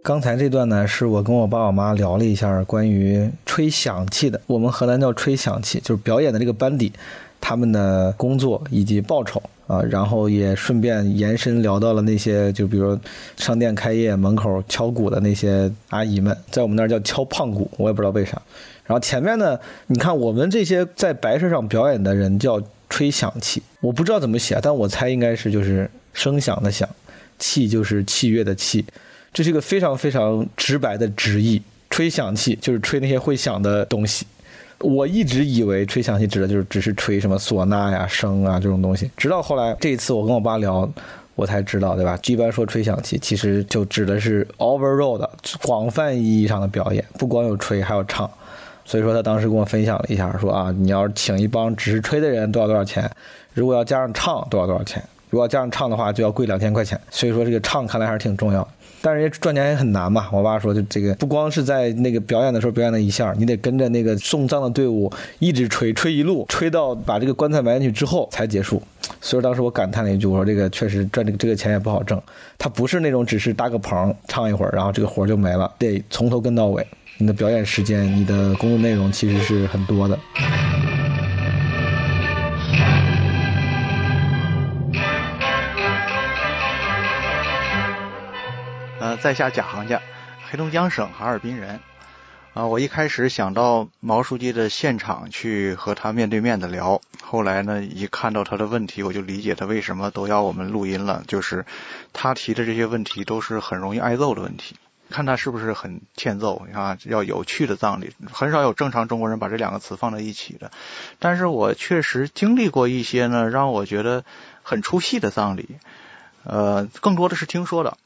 刚才这段呢，是我跟我爸我妈聊了一下关于吹响器的，我们河南叫吹响器，就是表演的这个班底，他们的工作以及报酬啊，然后也顺便延伸聊到了那些，就比如商店开业门口敲鼓的那些阿姨们，在我们那儿叫敲胖鼓，我也不知道为啥。然后前面呢，你看我们这些在白事上表演的人叫吹响器，我不知道怎么写，但我猜应该是就是声响的响，器就是器乐的器。这是一个非常非常直白的直译，吹响器就是吹那些会响的东西。我一直以为吹响器指的就是只是吹什么唢呐呀、笙啊这种东西，直到后来这一次我跟我爸聊，我才知道，对吧？一般说吹响器，其实就指的是 overall 的广泛意义上的表演，不光有吹，还有唱。所以说他当时跟我分享了一下，说啊，你要是请一帮只是吹的人，多少多少钱？如果要加上唱，多少多少钱？如果要加上唱的话，就要贵两千块钱。所以说这个唱看来还是挺重要。但是人家赚钱也很难嘛。我爸说，就这个不光是在那个表演的时候表演了一下，你得跟着那个送葬的队伍一直吹，吹一路，吹到把这个棺材埋进去之后才结束。所以当时我感叹了一句，我说这个确实赚这个这个钱也不好挣。他不是那种只是搭个棚唱一会儿，然后这个活就没了，得从头跟到尾。你的表演时间，你的工作内容其实是很多的。呃，在下贾行家，黑龙江省哈尔滨人。啊，我一开始想到毛书记的现场去和他面对面的聊，后来呢，一看到他的问题，我就理解他为什么都要我们录音了，就是他提的这些问题都是很容易挨揍的问题。看他是不是很欠揍？你看，要有趣的葬礼，很少有正常中国人把这两个词放在一起的。但是我确实经历过一些呢，让我觉得很出戏的葬礼。呃，更多的是听说的。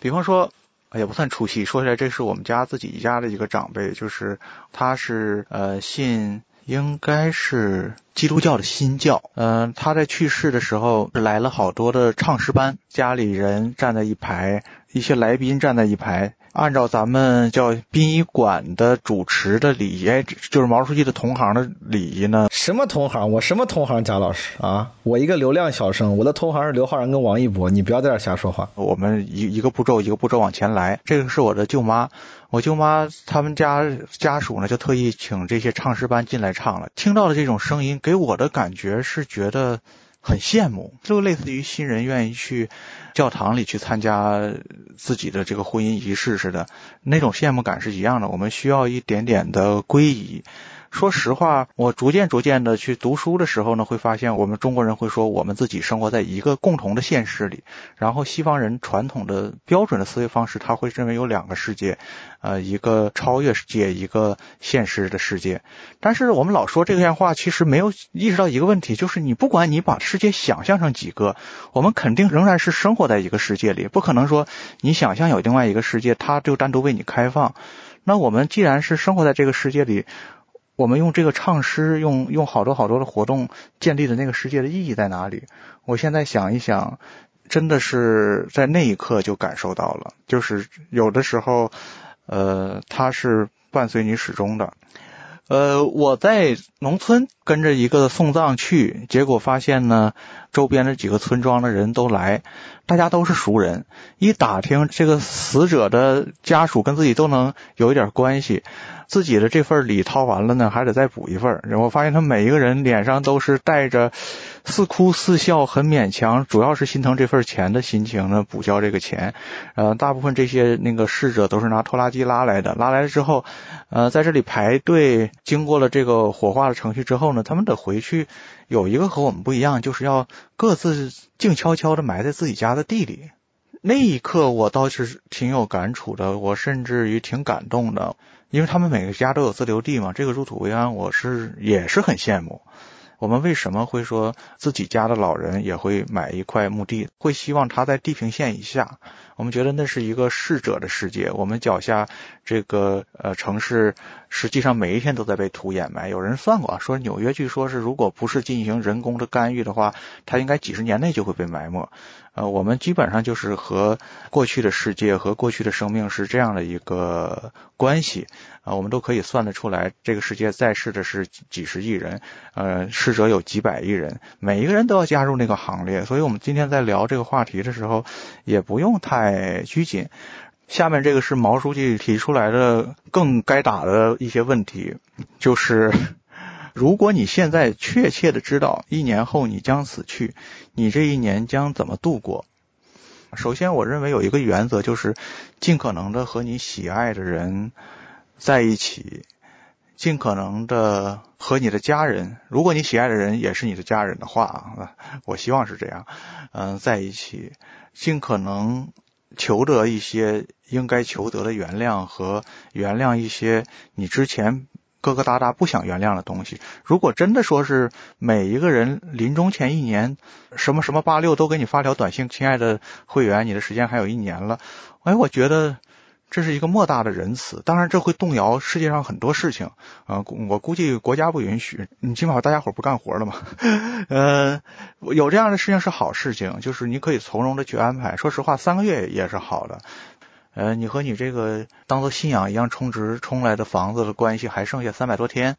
比方说，也不算出戏。说起来，这是我们家自己家的一个长辈，就是他是呃信，应该是基督教的新教。嗯，他在去世的时候来了好多的唱诗班，家里人站在一排，一些来宾站在一排。按照咱们叫殡仪馆的主持的礼仪，哎，就是毛书记的同行的礼仪呢。什么同行？我什么同行？贾老师啊，我一个流量小生，我的同行是刘昊然跟王一博，你不要在这瞎说话。我们一一个步骤一个步骤往前来。这个是我的舅妈，我舅妈他们家家属呢就特意请这些唱诗班进来唱了。听到了这种声音，给我的感觉是觉得很羡慕，就类似于新人愿意去。教堂里去参加自己的这个婚姻仪式似的，那种羡慕感是一样的。我们需要一点点的归依。说实话，我逐渐逐渐的去读书的时候呢，会发现我们中国人会说我们自己生活在一个共同的现实里，然后西方人传统的标准的思维方式，他会认为有两个世界，呃，一个超越世界，一个现实的世界。但是我们老说这些话，其实没有意识到一个问题，就是你不管你把世界想象成几个，我们肯定仍然是生活在一个世界里，不可能说你想象有另外一个世界，它就单独为你开放。那我们既然是生活在这个世界里。我们用这个唱诗，用用好多好多的活动建立的那个世界的意义在哪里？我现在想一想，真的是在那一刻就感受到了，就是有的时候，呃，它是伴随你始终的。呃，我在农村跟着一个送葬去，结果发现呢，周边的几个村庄的人都来，大家都是熟人，一打听这个死者的家属跟自己都能有一点关系。自己的这份礼掏完了呢，还得再补一份。我发现他每一个人脸上都是带着似哭似笑，很勉强，主要是心疼这份钱的心情呢，补交这个钱。呃，大部分这些那个逝者都是拿拖拉机拉来的，拉来了之后，呃，在这里排队，经过了这个火化的程序之后呢，他们得回去。有一个和我们不一样，就是要各自静悄悄的埋在自己家的地里。那一刻，我倒是挺有感触的，我甚至于挺感动的。因为他们每个家都有自留地嘛，这个入土为安，我是也是很羡慕。我们为什么会说自己家的老人也会买一块墓地，会希望他在地平线以下？我们觉得那是一个逝者的世界。我们脚下这个呃城市，实际上每一天都在被土掩埋。有人算过，说纽约据说是如果不是进行人工的干预的话，它应该几十年内就会被埋没。呃，我们基本上就是和过去的世界和过去的生命是这样的一个关系啊，我们都可以算得出来，这个世界在世的是几十亿人，呃，逝者有几百亿人，每一个人都要加入那个行列，所以我们今天在聊这个话题的时候，也不用太拘谨。下面这个是毛书记提出来的更该打的一些问题，就是如果你现在确切的知道一年后你将死去，你这一年将怎么度过？首先，我认为有一个原则，就是尽可能的和你喜爱的人在一起，尽可能的和你的家人，如果你喜爱的人也是你的家人的话啊，我希望是这样，嗯、在一起，尽可能求得一些应该求得的原谅和原谅一些你之前疙疙瘩瘩不想原谅的东西。如果真的说是每一个人临终前一年，什么什么八六都给你发条短信，亲爱的会员，你的时间还有一年了，哎，我觉得。这是一个莫大的仁慈，当然这会动摇世界上很多事情啊、我估计国家不允许，你起码大家伙不干活了嘛。呃，有这样的事情是好事情，就是你可以从容的去安排。说实话，三个月也是好的。呃，你和你这个当做信仰一样充值充来的房子的关系还剩下三百多天，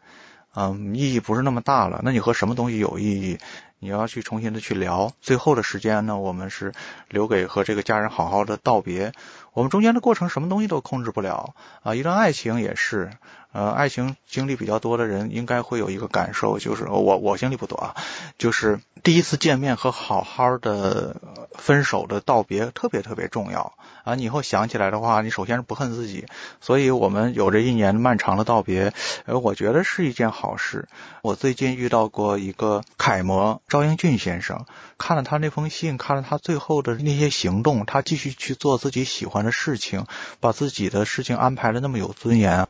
嗯，意义不是那么大了。那你和什么东西有意义？你要去重新的去聊。最后的时间呢，我们是留给和这个家人好好的道别。我们中间的过程什么东西都控制不了啊，一段爱情也是，呃，爱情经历比较多的人应该会有一个感受，就是我我经历不多啊，就是第一次见面和好好的分手的道别特别特别重要啊。你以后想起来的话，你首先是不恨自己，所以我们有这一年漫长的道别，呃，我觉得是一件好事。我最近遇到过一个楷模赵英俊先生，看了他那封信，看了他最后的那些行动，他继续去做自己喜欢的事情，把自己的事情安排的那么有尊严。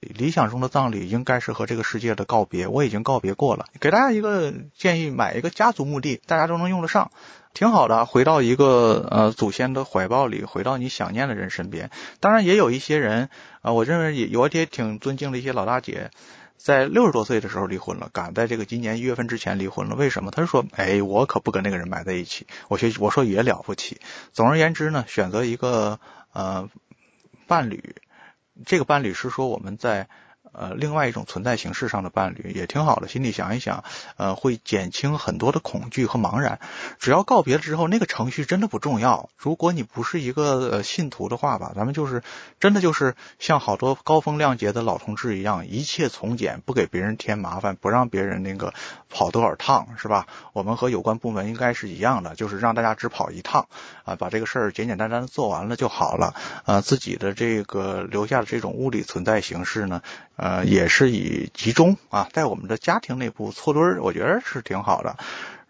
理想中的葬礼应该是和这个世界的告别，我已经告别过了。给大家一个建议，买一个家族墓地，大家都能用得上，挺好的。回到一个呃祖先的怀抱里，回到你想念的人身边。当然，也有一些人啊、呃我认为也有一些挺尊敬的一些老大姐，在六十多岁的时候离婚了，赶在这个今年一月份之前离婚了。为什么？他说，哎，我可不跟那个人埋在一起。我学我说也了不起。总而言之呢，选择一个呃伴侣，这个伴侣是说我们在呃另外一种存在形式上的伴侣也挺好的。心里想一想，呃，会减轻很多的恐惧和茫然。只要告别了之后，那个程序真的不重要。如果你不是一个呃信徒的话吧，咱们就是真的就是像好多高风亮节的老同志一样，一切从简，不给别人添麻烦，不让别人那个跑多少趟，是吧？我们和有关部门应该是一样的，就是让大家只跑一趟啊，把这个事儿简简单单的做完了就好了。啊，自己的这个留下的这种物理存在形式呢，呃，也是以集中啊，在我们的家庭内部搓堆儿，我觉得是挺好的。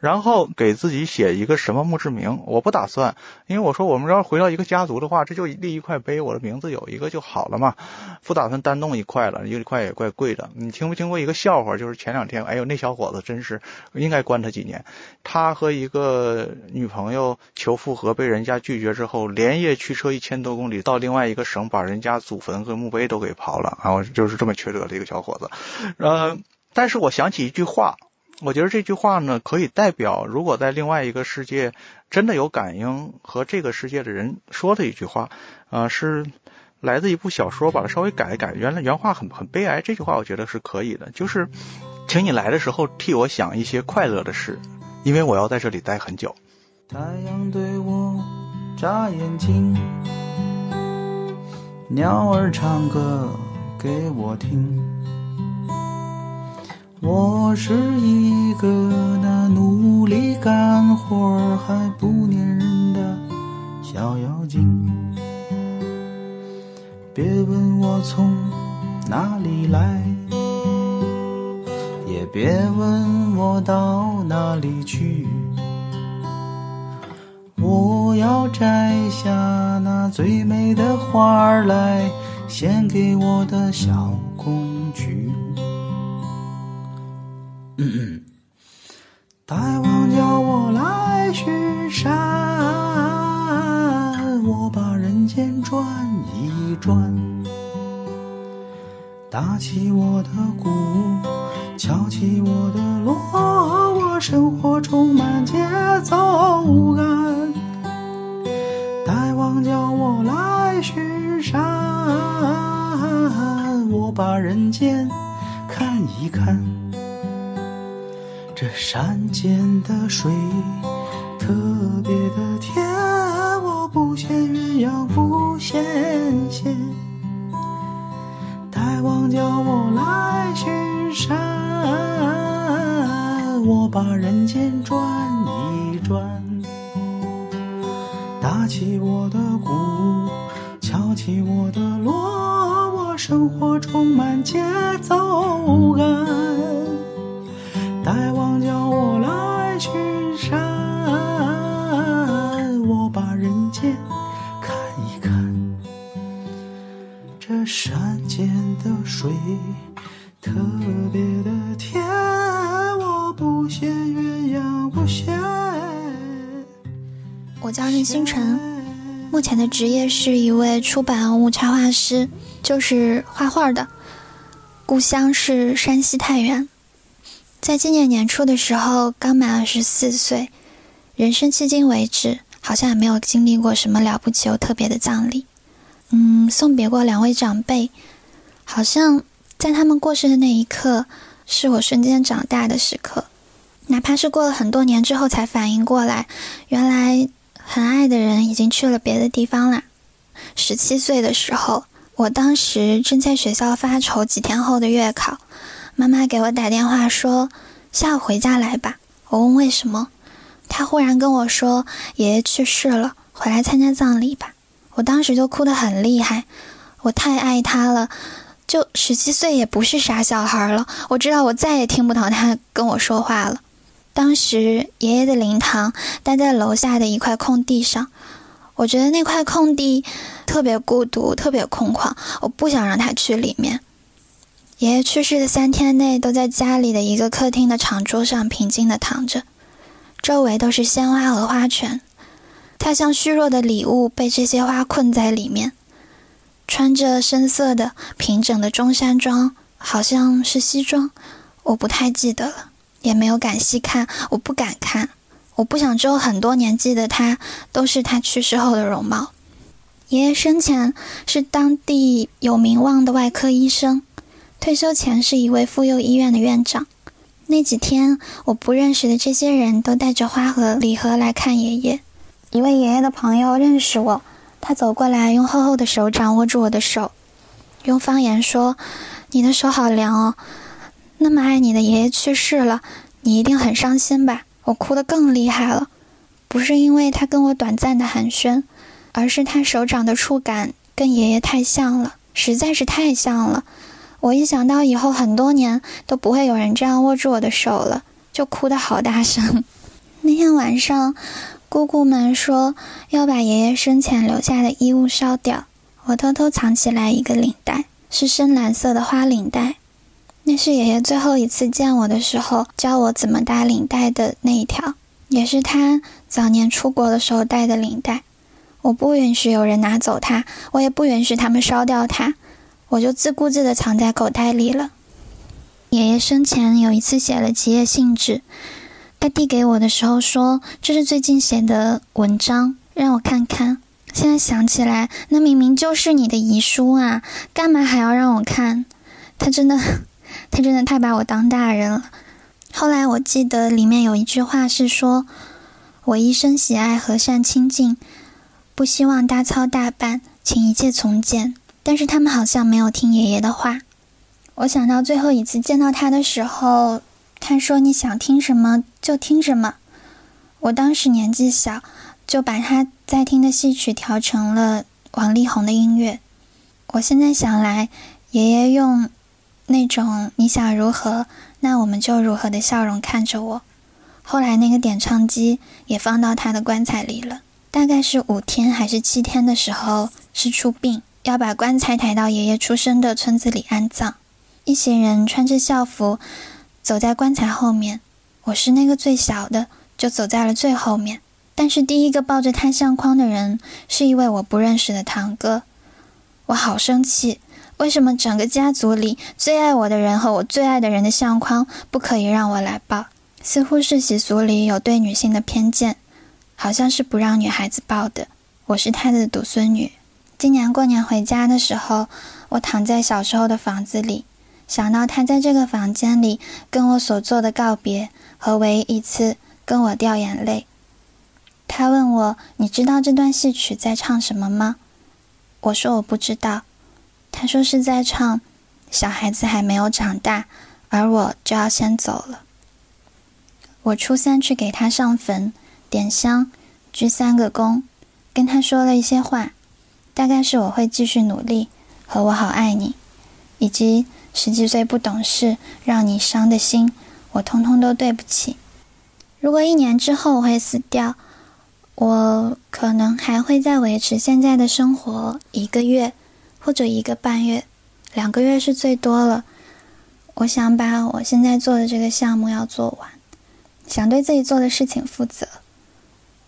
然后给自己写一个什么墓志铭，我不打算，因为我说我们要回到一个家族的话，这就立一块碑，我的名字有一个就好了嘛，不打算单弄一块了，一块也怪贵的。你听没听过一个笑话？就是前两天，哎呦，那小伙子真是应该关他几年。他和一个女朋友求复合，被人家拒绝之后，连夜驱车一千多公里到另外一个省，把人家祖坟和墓碑都给刨了，然后就是这么缺德的一个小伙子。呃，但是我想起一句话。我觉得这句话呢，可以代表如果在另外一个世界真的有感应和这个世界的人说的一句话，呃，是来自一部小说，把它稍微改一改。原来原话很很悲哀，这句话我觉得是可以的，就是请你来的时候替我想一些快乐的事，因为我要在这里待很久。太阳对我眨眼睛，鸟儿唱歌给我听。我是一个那努力干活还不粘人的小妖精。别问我从哪里来，也别问我到哪里去。我要摘下那最美的花儿来，献给我的小公举。嗯嗯大王叫我来巡山，我把人间转一转，打起我的鼓，敲起我的锣，我生活充满节奏感。大王叫我来巡山，我把人间看一看。这山间的水，特别的甜，我不羡鸳鸯不羡仙。大王叫我来巡山，我把人间转一转。打起我的鼓，敲起我的锣，我生活充满节奏感。山间的水特别的甜，我不羡鸳鸯不嫌。我叫任星辰，目前的职业是一位出版物插画师，就是画画的。故乡是山西太原。在今年年初的时候，刚满二十四岁，人生迄今为止，好像也没有经历过什么了不起又特别的葬礼。嗯，送别过两位长辈，好像在他们过世的那一刻，是我瞬间长大的时刻。哪怕是过了很多年之后才反应过来，原来很爱的人已经去了别的地方啦。十七岁的时候，我当时正在学校发愁几天后的月考。妈妈给我打电话说下午回家来吧。我问为什么，她忽然跟我说爷爷去世了，回来参加葬礼吧。我当时就哭得很厉害，我太爱他了，就十七岁也不是傻小孩了。我知道我再也听不到他跟我说话了。当时爷爷的灵堂待在楼下的一块空地上，我觉得那块空地特别孤独，特别空旷，我不想让他去里面。爷爷去世的三天内，都在家里的一个客厅的长桌上平静地躺着，周围都是鲜花和花圈。他像虚弱的礼物，被这些花困在里面。穿着深色的平整的中山装，好像是西装，我不太记得了，也没有敢细看，我不敢看，我不想之后很多年记得他都是他去世后的容貌。爷爷生前是当地有名望的外科医生。退休前是一位妇幼医院的院长。那几天，我不认识的这些人都带着花和礼盒来看爷爷。一位爷爷的朋友认识我，他走过来，用厚厚的手掌握住我的手，用方言说：“你的手好凉哦，那么爱你的爷爷去世了，你一定很伤心吧？”我哭得更厉害了，不是因为他跟我短暂的寒暄，而是他手掌的触感跟爷爷太像了，实在是太像了。我一想到以后很多年都不会有人这样握住我的手了，就哭得好大声。那天晚上，姑姑们说要把爷爷生前留下的衣物烧掉，我偷偷藏起来一个领带，是深蓝色的花领带。那是爷爷最后一次见我的时候教我怎么打领带的那一条，也是他早年出国的时候戴的领带。我不允许有人拿走它，我也不允许他们烧掉它。我就自顾自地藏在口袋里了。爷爷生前有一次写了几页信纸，他递给我的时候说：“这是最近写的文章，让我看看。”现在想起来，那明明就是你的遗书啊，干嘛还要让我看？他真的，他真的太把我当大人了。后来我记得里面有一句话是说：“我一生喜爱和善清净，不希望大操大办，请一切从简。”但是他们好像没有听爷爷的话。我想到最后一次见到他的时候，他说：“你想听什么就听什么。”我当时年纪小，就把他在听的戏曲调成了王力宏的音乐。我现在想来，爷爷用那种“你想如何，那我们就如何”的笑容看着我。后来那个点唱机也放到他的棺材里了。大概是五天还是七天的时候，是出殡。要把棺材抬到爷爷出生的村子里安葬，一行人穿着校服，走在棺材后面。我是那个最小的，就走在了最后面。但是第一个抱着他相框的人，是一位我不认识的堂哥。我好生气，为什么整个家族里最爱我的人和我最爱的人的相框不可以让我来抱？似乎是习俗里有对女性的偏见，好像是不让女孩子抱的。我是他的独孙女。今年过年回家的时候，我躺在小时候的房子里，想到他在这个房间里跟我所做的告别和唯一一次跟我掉眼泪。他问我：“你知道这段戏曲在唱什么吗？”我说：“我不知道。”他说：“是在唱小孩子还没有长大，而我就要先走了。”我初三去给他上坟、点香、鞠三个躬，跟他说了一些话。大概是我会继续努力和我好爱你，以及十几岁不懂事让你伤的心，我通通都对不起。如果一年之后我会死掉，我可能还会再维持现在的生活一个月，或者一个半月，两个月是最多了。我想把我现在做的这个项目要做完，想对自己做的事情负责，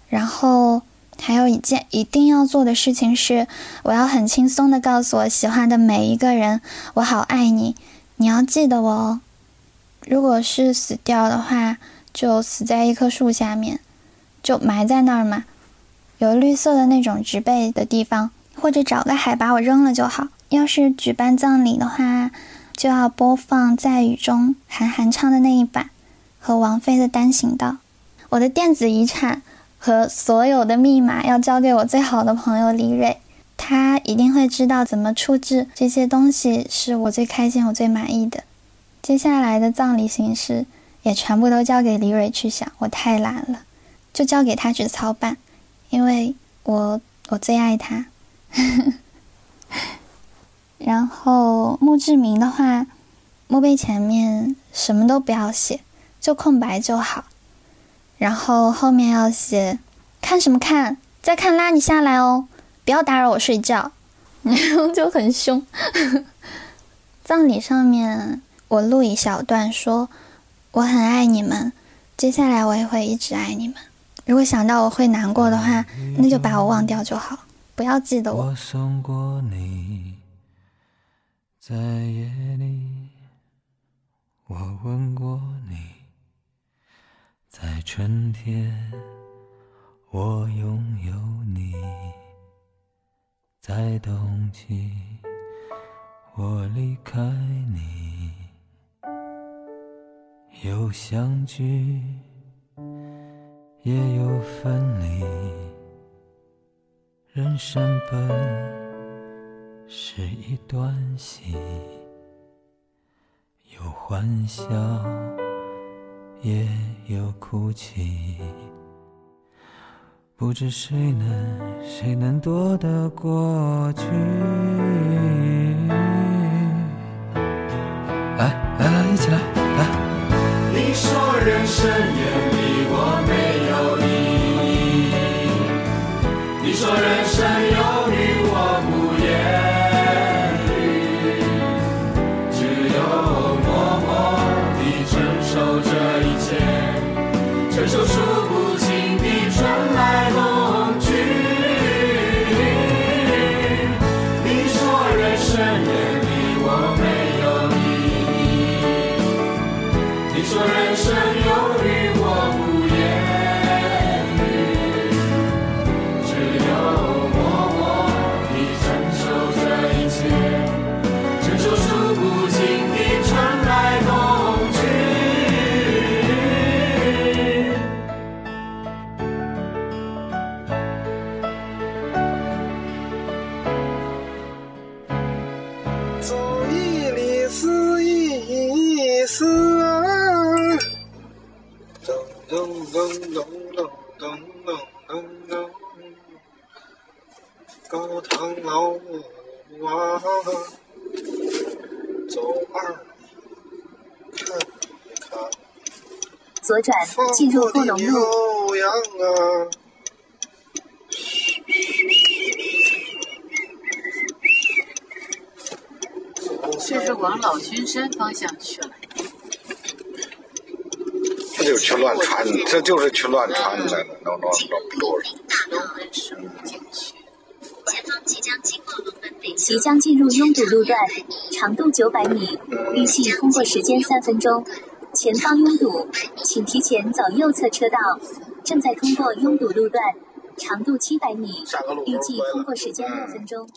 然后。还有一件一定要做的事情是，我要很轻松的告诉我喜欢的每一个人，我好爱你，你要记得我哦。如果是死掉的话，就死在一棵树下面，就埋在那儿嘛，有绿色的那种植被的地方，或者找个海把我扔了就好。要是举办葬礼的话，就要播放在雨中韩寒唱的那一版，和王菲的单行道。我的电子遗产。和所有的密码要交给我最好的朋友李蕊，他一定会知道怎么处置这些东西，是我最开心、我最满意的。接下来的葬礼形式也全部都交给李蕊去想，我太懒了，就交给他去操办，因为我我最爱他。然后墓志铭的话，墓碑前面什么都不要写，就空白就好。然后后面要写，看什么看？再看拉你下来哦！不要打扰我睡觉，然 后就很凶。葬礼上面我录一小段，说我很爱你们，接下来我也会一直爱你们。如果想到我会难过的话，那就把我忘掉就好，不要记得我。我送过你，在夜里，我吻过你。在春天，我拥有你；在冬季，我离开你。有相聚，也有分离。人生本是一段戏，有欢笑。也有哭泣，不知谁能谁能躲得过去。来来来，一起来来。你说人生眼里我没有意义，你说人生高堂老屋啊，走二看一看，左转进入富隆路。悠扬啊。这是往老君山方向去了。这就去乱传，这就是去乱传的，弄弄弄路上。即将进入拥堵路段，长度九百米，预计通过时间三分钟。前方拥堵，请提前走右侧车道。正在通过拥堵路段，长度七百米，预计通过时间六分钟。